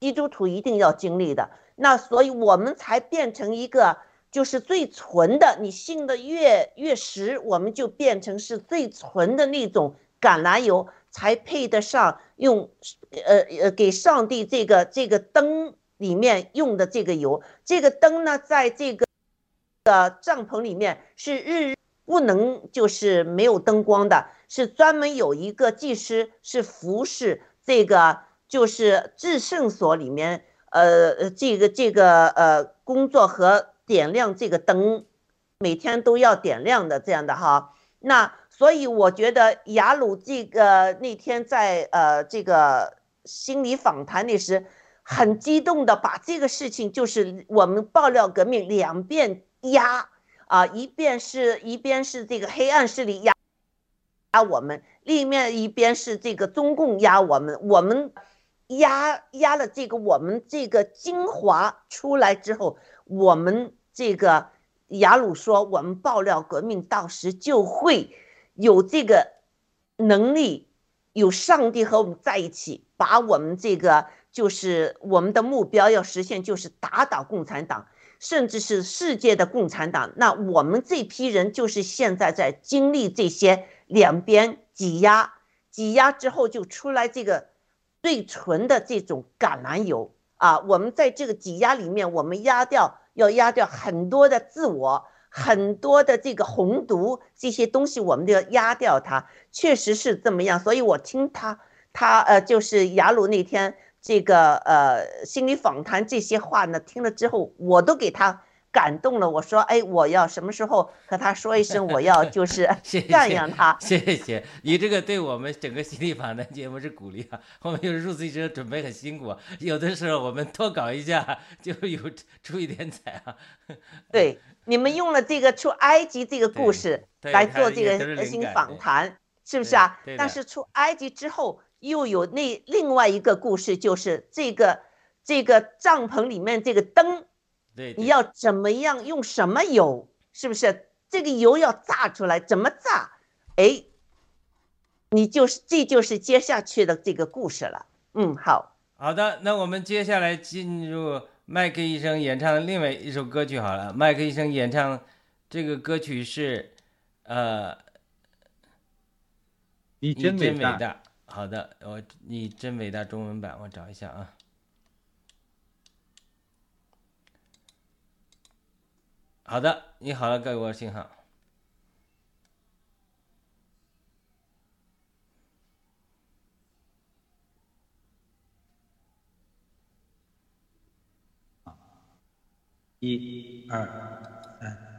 基督徒一定要经历的。那所以我们才变成一个就是最纯的，你信的越越实，我们就变成是最纯的那种橄榄油。才配得上用，呃呃，给上帝这个这个灯里面用的这个油。这个灯呢，在这个的帐篷里面是日不能就是没有灯光的，是专门有一个技师是服侍这个就是至圣所里面，呃这个这个呃工作和点亮这个灯，每天都要点亮的这样的哈。那。所以我觉得雅鲁这个那天在呃这个心理访谈那时，很激动的把这个事情就是我们爆料革命两边压啊，一边是一边是这个黑暗势力压压我们，另一面一边是这个中共压我们，我们压压了这个我们这个精华出来之后，我们这个雅鲁说我们爆料革命到时就会。有这个能力，有上帝和我们在一起，把我们这个就是我们的目标要实现，就是打倒共产党，甚至是世界的共产党。那我们这批人就是现在在经历这些两边挤压，挤压之后就出来这个最纯的这种橄榄油啊！我们在这个挤压里面，我们压掉要压掉很多的自我。很多的这个红毒这些东西，我们都要压掉它，确实是这么样。所以我听他，他呃，就是雅鲁那天这个呃心理访谈这些话呢，听了之后，我都给他感动了。我说，哎，我要什么时候和他说一声，我要 就是赞扬他。谢谢你这个对我们整个心理访谈节目是鼓励啊。我们有入资者准备很辛苦，有的时候我们多搞一下就有出一点彩啊。对。你们用了这个出埃及这个故事来做这个核心访谈，是不是啊？但是出埃及之后又有那另外一个故事，就是这个这个帐篷里面这个灯，对，你要怎么样用什么油？是不是这个油要炸出来？怎么炸？哎，你就是这就是接下去的这个故事了。嗯，好好的，那我们接下来进入。麦克医生演唱的另外一首歌曲好了，麦克医生演唱这个歌曲是，呃，你真伟大。好的，我你真伟大中文版，我找一下啊。好的，你好了，给我信号。一、二、三。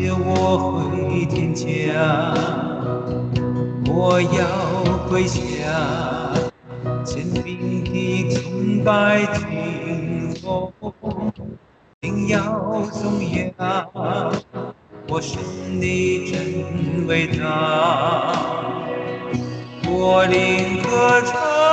接我回天家，我要跪下。坚定的崇拜敬奉，定要颂扬，我是你真伟大，我灵歌唱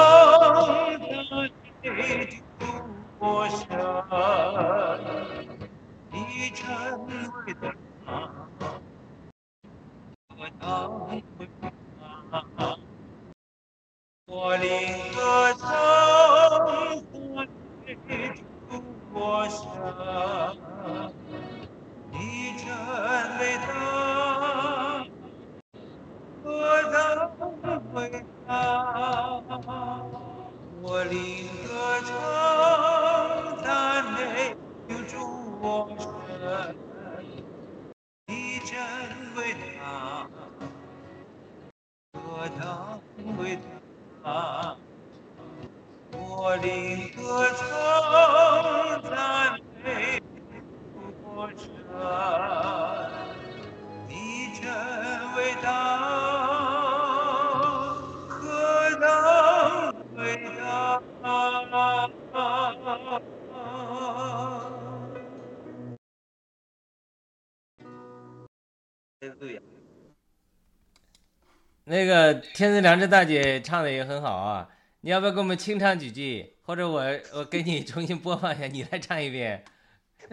个天赐良知大姐唱的也很好啊，你要不要给我们清唱几句？或者我我给你重新播放一下，你来唱一遍。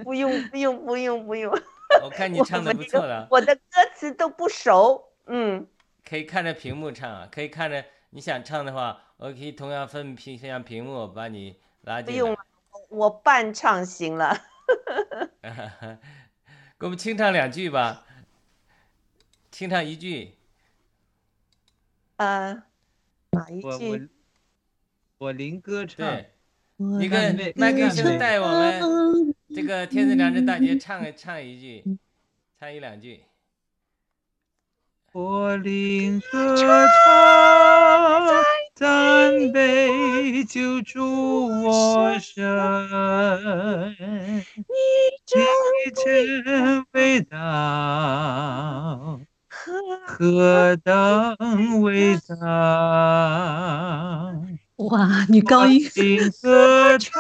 不用不用不用不用，我看你唱的不错了，我的歌词都不熟，嗯，可以看着屏幕唱啊，可以看着你想唱的话，我可以同样分屏分享屏幕把你拉进来。不用了，我伴唱行了。给我们清唱两句吧，清唱一句。呃，哪一我我句？我林歌唱，对，我一个麦克妹先带我们这个天赐良知大姐唱唱一句，唱一两句。我领歌唱赞美救主我神，你真伟大，何等伟大！哇，女高音，歌唱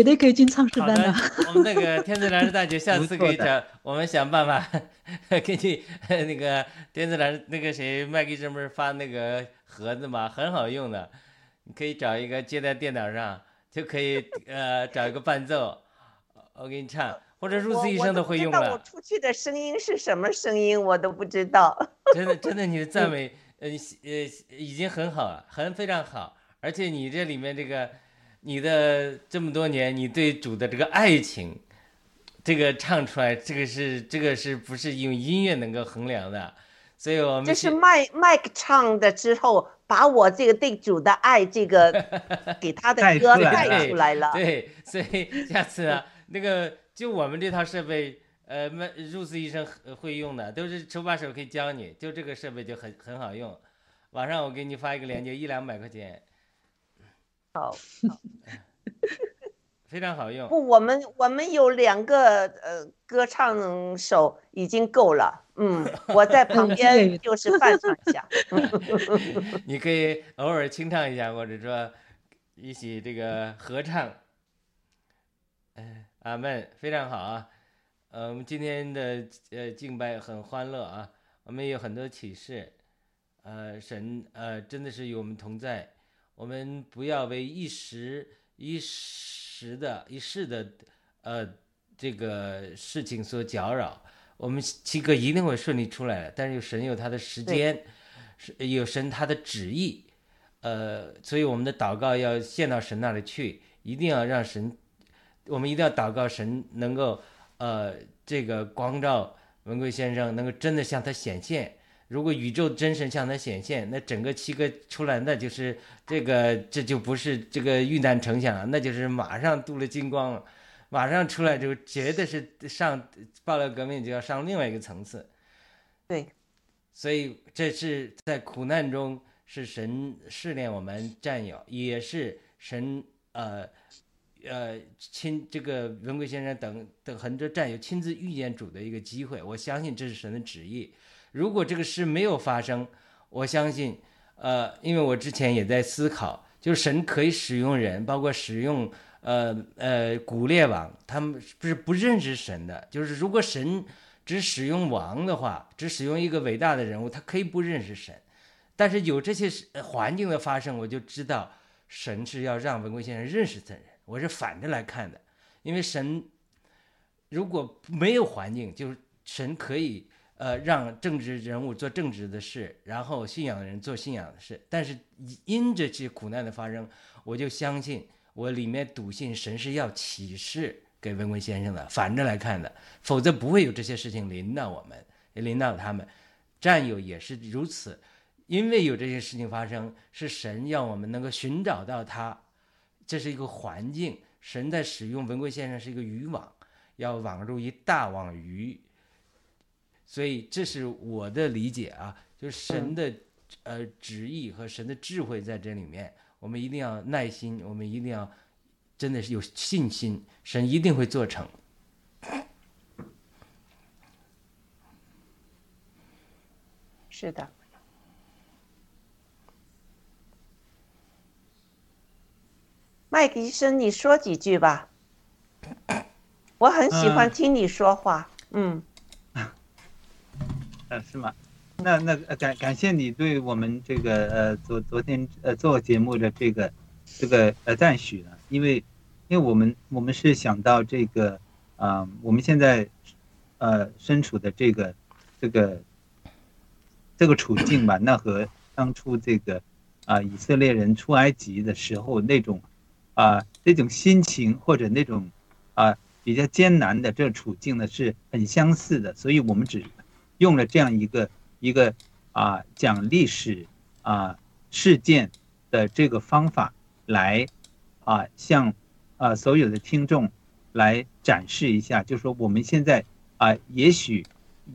绝对可以进唱诗班的。，我们那个天赐良知大姐下次可以找我们想办法 给你那个天赐良知那个谁麦给这不是发那个盒子嘛，很好用的，你可以找一个接在电脑上，就可以呃找一个伴奏，我给你唱，或者入我此一生都会用我不知道我。出去的声音是什么声音，我都不知道。真的真的你的赞美呃呃已经很好了，很非常好，而且你这里面这个你的这么多年你对主的这个爱情。这个唱出来，这个是这个是不是用音乐能够衡量的？所以我们这是麦麦克唱的之后，把我这个对主的爱这个 给他的歌带出来了。对，所以下次啊，那个就我们这套设备，呃，麦入斯医生会用的，都是手把手可以教你，就这个设备就很很好用。网上我给你发一个链接，一两百块钱。好。非常好用。不，我们我们有两个呃歌唱手已经够了。嗯，我在旁 边就是伴唱一下。你可以偶尔清唱一下，或者说一起这个合唱。哎，阿门，非常好啊。呃，我们今天的呃敬拜很欢乐啊，我们有很多启示。呃，神呃真的是与我们同在，我们不要为一时一时。的一世的，呃，这个事情所搅扰，我们七哥一定会顺利出来的。但是有神有他的时间，是有神他的旨意，呃，所以我们的祷告要献到神那里去，一定要让神，我们一定要祷告神能够，呃，这个光照文贵先生能够真的向他显现。如果宇宙真神向他显现，那整个七个出来，那就是这个，这就不是这个遇难成想了，那就是马上镀了金光了，马上出来就绝对是上爆料革命就要上另外一个层次。对，所以这是在苦难中是神试炼我们战友，也是神呃呃亲这个文贵先生等等很多战友亲自遇见主的一个机会。我相信这是神的旨意。如果这个事没有发生，我相信，呃，因为我之前也在思考，就是神可以使用人，包括使用，呃呃，古列王，他们不是不认识神的，就是如果神只使用王的话，只使用一个伟大的人物，他可以不认识神，但是有这些环境的发生，我就知道神是要让文贵先生认识这人，我是反着来看的，因为神如果没有环境，就是神可以。呃，让政治人物做政治的事，然后信仰的人做信仰的事。但是因这些苦难的发生，我就相信我里面笃信神是要启示给文贵先生的，反着来看的，否则不会有这些事情临到我们，临到他们。战友也是如此，因为有这些事情发生，是神要我们能够寻找到他，这是一个环境。神在使用文贵先生是一个渔网，要网入一大网鱼。所以这是我的理解啊，就是神的，呃，旨意和神的智慧在这里面，我们一定要耐心，我们一定要真的是有信心，神一定会做成。是的，麦克医生，你说几句吧，我很喜欢听你说话，嗯。呃，是吗？那那感感谢你对我们这个呃昨昨天呃做节目的这个这个呃赞许呢，因为因为我们我们是想到这个啊，我们现在呃身处的这个这个这个处境吧，那和当初这个啊以色列人出埃及的时候那种啊那种心情或者那种啊比较艰难的这处境呢是很相似的，所以我们只。用了这样一个一个啊讲历史啊事件的这个方法来啊向啊所有的听众来展示一下，就是说我们现在啊也许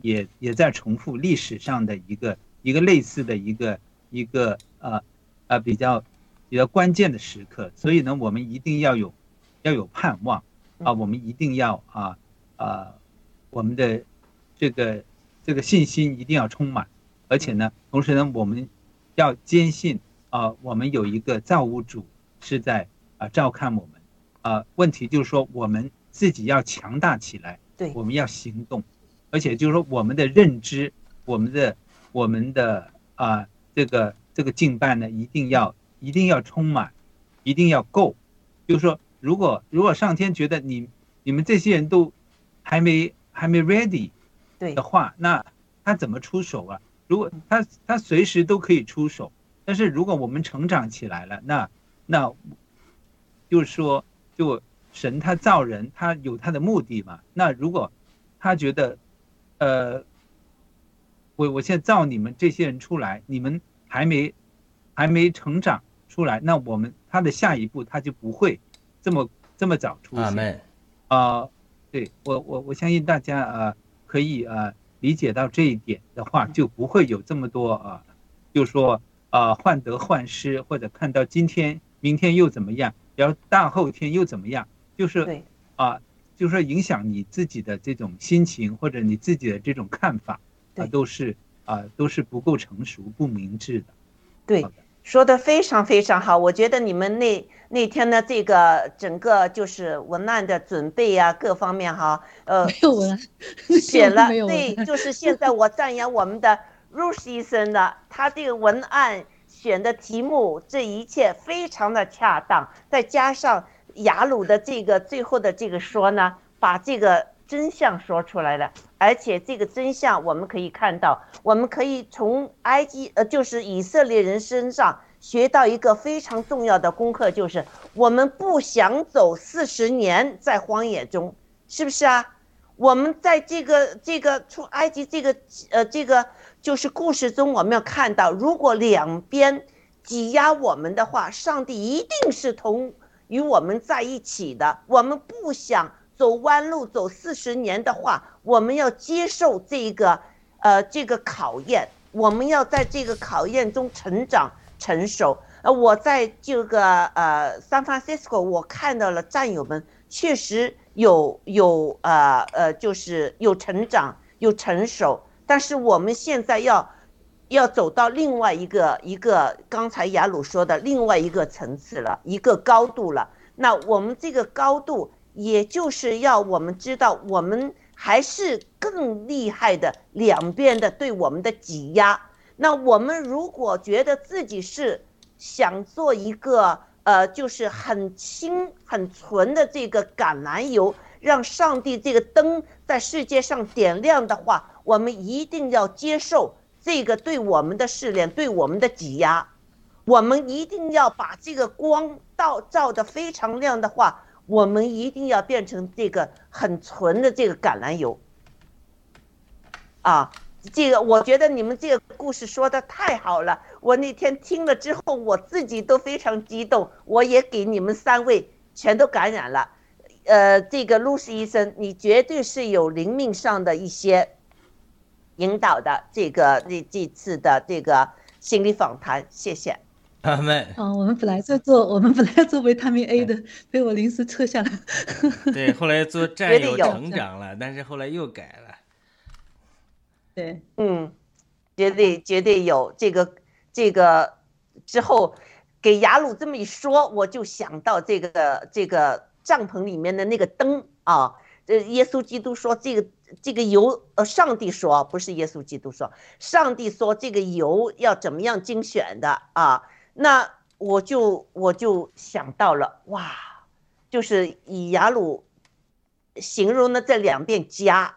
也也在重复历史上的一个一个类似的一个一个呃呃比较比较关键的时刻，所以呢我们一定要有要有盼望啊，我们一定要啊啊我们的这个。这个信心一定要充满，而且呢，同时呢，我们要坚信啊，我们有一个造物主是在啊照看我们啊。问题就是说，我们自己要强大起来，对，我们要行动，而且就是说，我们的认知，我们的我们的啊这个这个敬拜呢，一定要一定要充满，一定要够。就是说，如果如果上天觉得你你们这些人都还没还没 ready。的话，那他怎么出手啊？如果他他随时都可以出手，但是如果我们成长起来了，那那就是说，就神他造人，他有他的目的嘛。那如果他觉得，呃，我我现在造你们这些人出来，你们还没还没成长出来，那我们他的下一步他就不会这么这么早出现。啊，对我我我相信大家啊可以呃理解到这一点的话，就不会有这么多啊，就说啊患得患失，或者看到今天明天又怎么样，然后大后天又怎么样，就是啊，就是说影响你自己的这种心情或者你自己的这种看法啊，都是啊都是不够成熟、不明智的。对。说的非常非常好，我觉得你们那那天的这个整个就是文案的准备呀，各方面哈，呃，没有文，写 了，对，就是现在我赞扬我们的 Rush 医生的，他这个文案选的题目，这一切非常的恰当，再加上雅鲁的这个最后的这个说呢，把这个。真相说出来了，而且这个真相我们可以看到，我们可以从埃及呃，就是以色列人身上学到一个非常重要的功课，就是我们不想走四十年在荒野中，是不是啊？我们在这个这个出埃及这个呃这个就是故事中，我们要看到，如果两边挤压我们的话，上帝一定是同与我们在一起的。我们不想。走弯路走四十年的话，我们要接受这个，呃，这个考验。我们要在这个考验中成长成熟。呃，我在这个呃 San Francisco，我看到了战友们确实有有呃呃，就是有成长有成熟。但是我们现在要要走到另外一个一个刚才雅鲁说的另外一个层次了，一个高度了。那我们这个高度。也就是要我们知道，我们还是更厉害的两边的对我们的挤压。那我们如果觉得自己是想做一个呃，就是很清很纯的这个橄榄油，让上帝这个灯在世界上点亮的话，我们一定要接受这个对我们的试炼，对我们的挤压。我们一定要把这个光照照得非常亮的话。我们一定要变成这个很纯的这个橄榄油，啊，这个我觉得你们这个故事说的太好了，我那天听了之后，我自己都非常激动，我也给你们三位全都感染了，呃，这个露西医生，你绝对是有灵命上的一些引导的，这个那这次的这个心理访谈，谢谢。他们啊，我们本来在做，我们本来要做维他命 A 的，被我临时撤下来。对，后来做 战友成长了，但是后来又改了。对，嗯，绝对绝对有这个这个之后，给雅鲁这么一说，我就想到这个这个帐篷里面的那个灯啊，这耶稣基督说这个这个油，呃，上帝说不是耶稣基督说，上帝说这个油要怎么样精选的啊？那我就我就想到了哇，就是以雅鲁形容的这两遍加，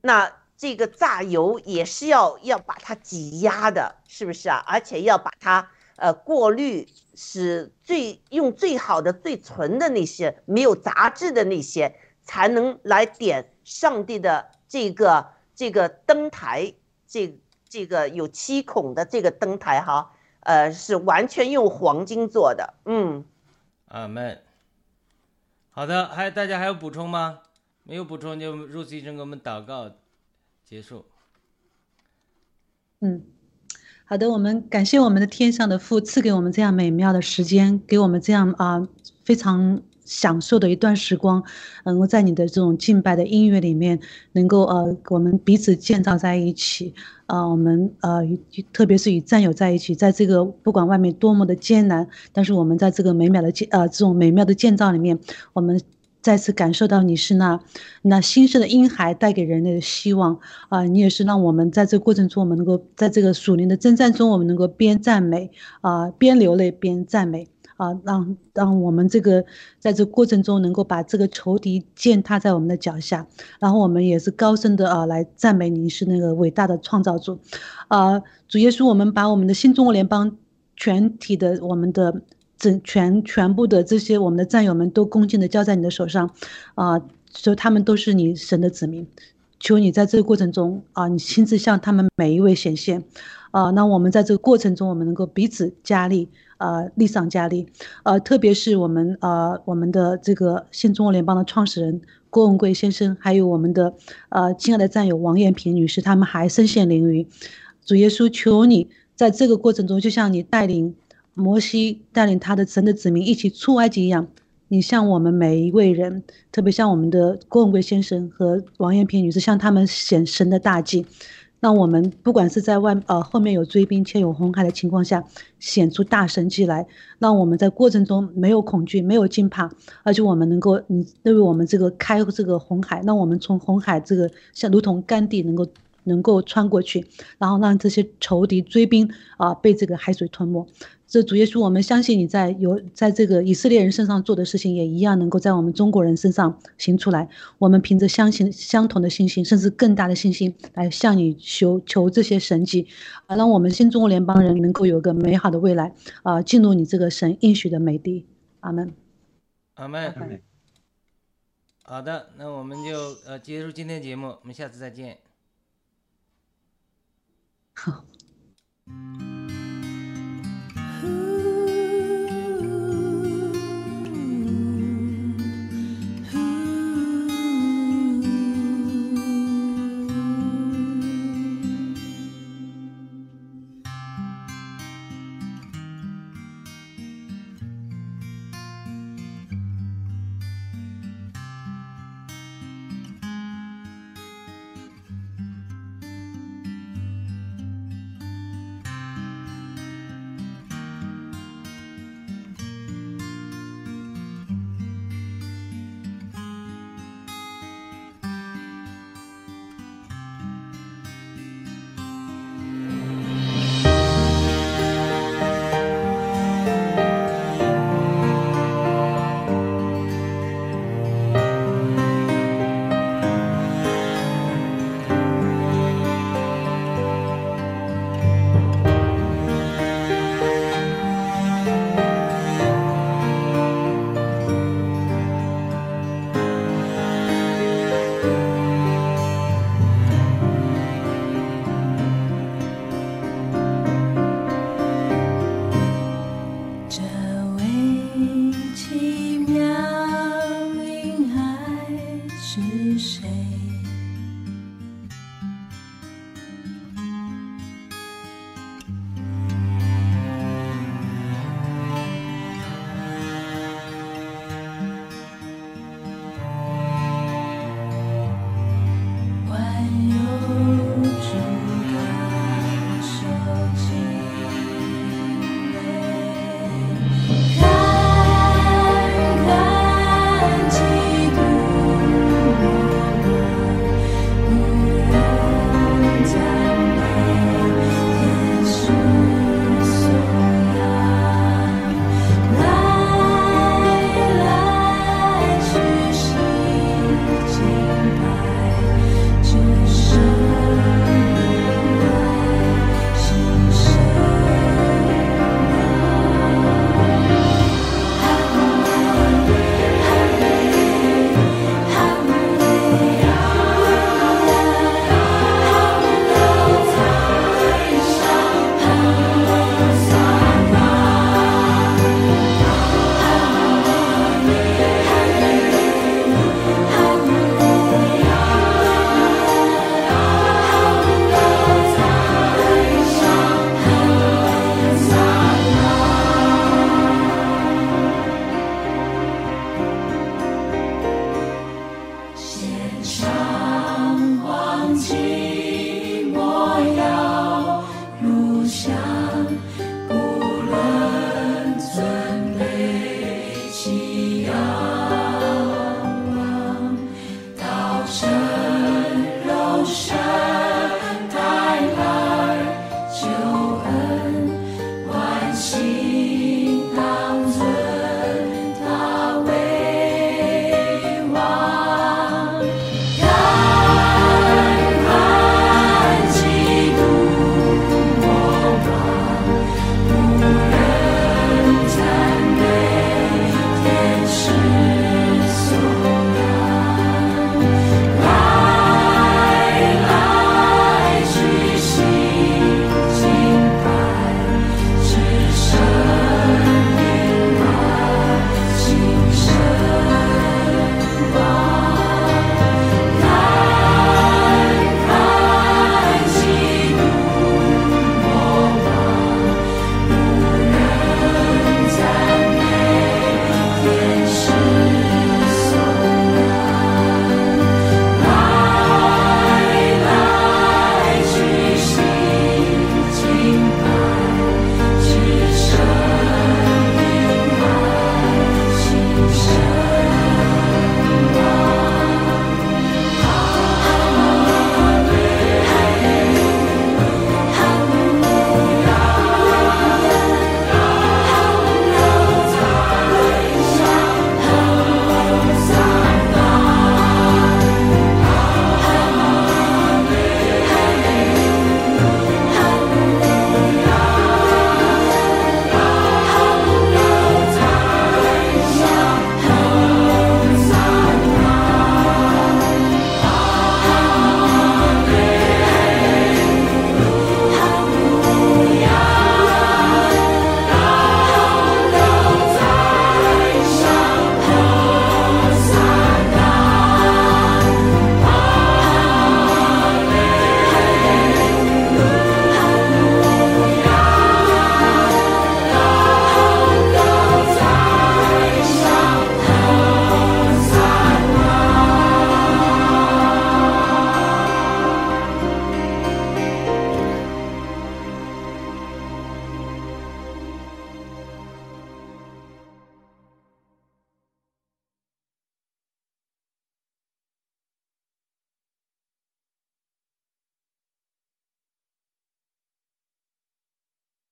那这个榨油也是要要把它挤压的，是不是啊？而且要把它呃过滤，使最用最好的、最纯的那些没有杂质的那些，才能来点上帝的这个这个灯台，这这个有七孔的这个灯台哈。呃，是完全用黄金做的，嗯，阿门。好的，还大家还有补充吗？没有补充就入医生给我们祷告结束。嗯，好的，我们感谢我们的天上的父赐给我们这样美妙的时间，给我们这样啊非常。享受的一段时光，能够在你的这种敬拜的音乐里面，能够呃，我们彼此建造在一起，啊，我们呃，特别是与战友在一起，在这个不管外面多么的艰难，但是我们在这个美妙的建呃这种美妙的建造里面，我们再次感受到你是那那新生的婴孩带给人类的希望啊，你也是让我们在这过程中，我们能够在这个属灵的征战中，我们能够边赞美啊，边流泪边赞美。啊，让让我们这个在这过程中能够把这个仇敌践踏在我们的脚下，然后我们也是高声的啊来赞美您是那个伟大的创造主，啊，主耶稣，我们把我们的新中国联邦全体的我们的整全全部的这些我们的战友们都恭敬的交在你的手上，啊，所以他们都是你神的子民。求你在这个过程中啊，你亲自向他们每一位显现，啊，那我们在这个过程中，我们能够彼此加力，呃，力上加力，呃，特别是我们呃我们的这个新中国联邦的创始人郭文贵先生，还有我们的呃亲爱的战友王艳萍女士，他们还身陷囹圄。主耶稣，求你在这个过程中，就像你带领摩西带领他的神的子民一起出埃及一样。你向我们每一位人，特别像我们的郭文贵先生和王艳萍女士，向他们显神的大计，让我们不管是在外呃后面有追兵，且有红海的情况下，显出大神迹来，让我们在过程中没有恐惧，没有惊怕，而且我们能够你为我们这个开这个红海，让我们从红海这个像如同甘地能够能够穿过去，然后让这些仇敌追兵啊被这个海水吞没。这主耶稣，我们相信你在有在这个以色列人身上做的事情，也一样能够在我们中国人身上行出来。我们凭着相信相同的信心，甚至更大的信心，来向你求求这些神迹，啊，让我们新中国联邦人能够有个美好的未来，啊，进入你这个神应许的美地。阿门。阿门。好的，那我们就呃结束今天节目，我们下次再见。好。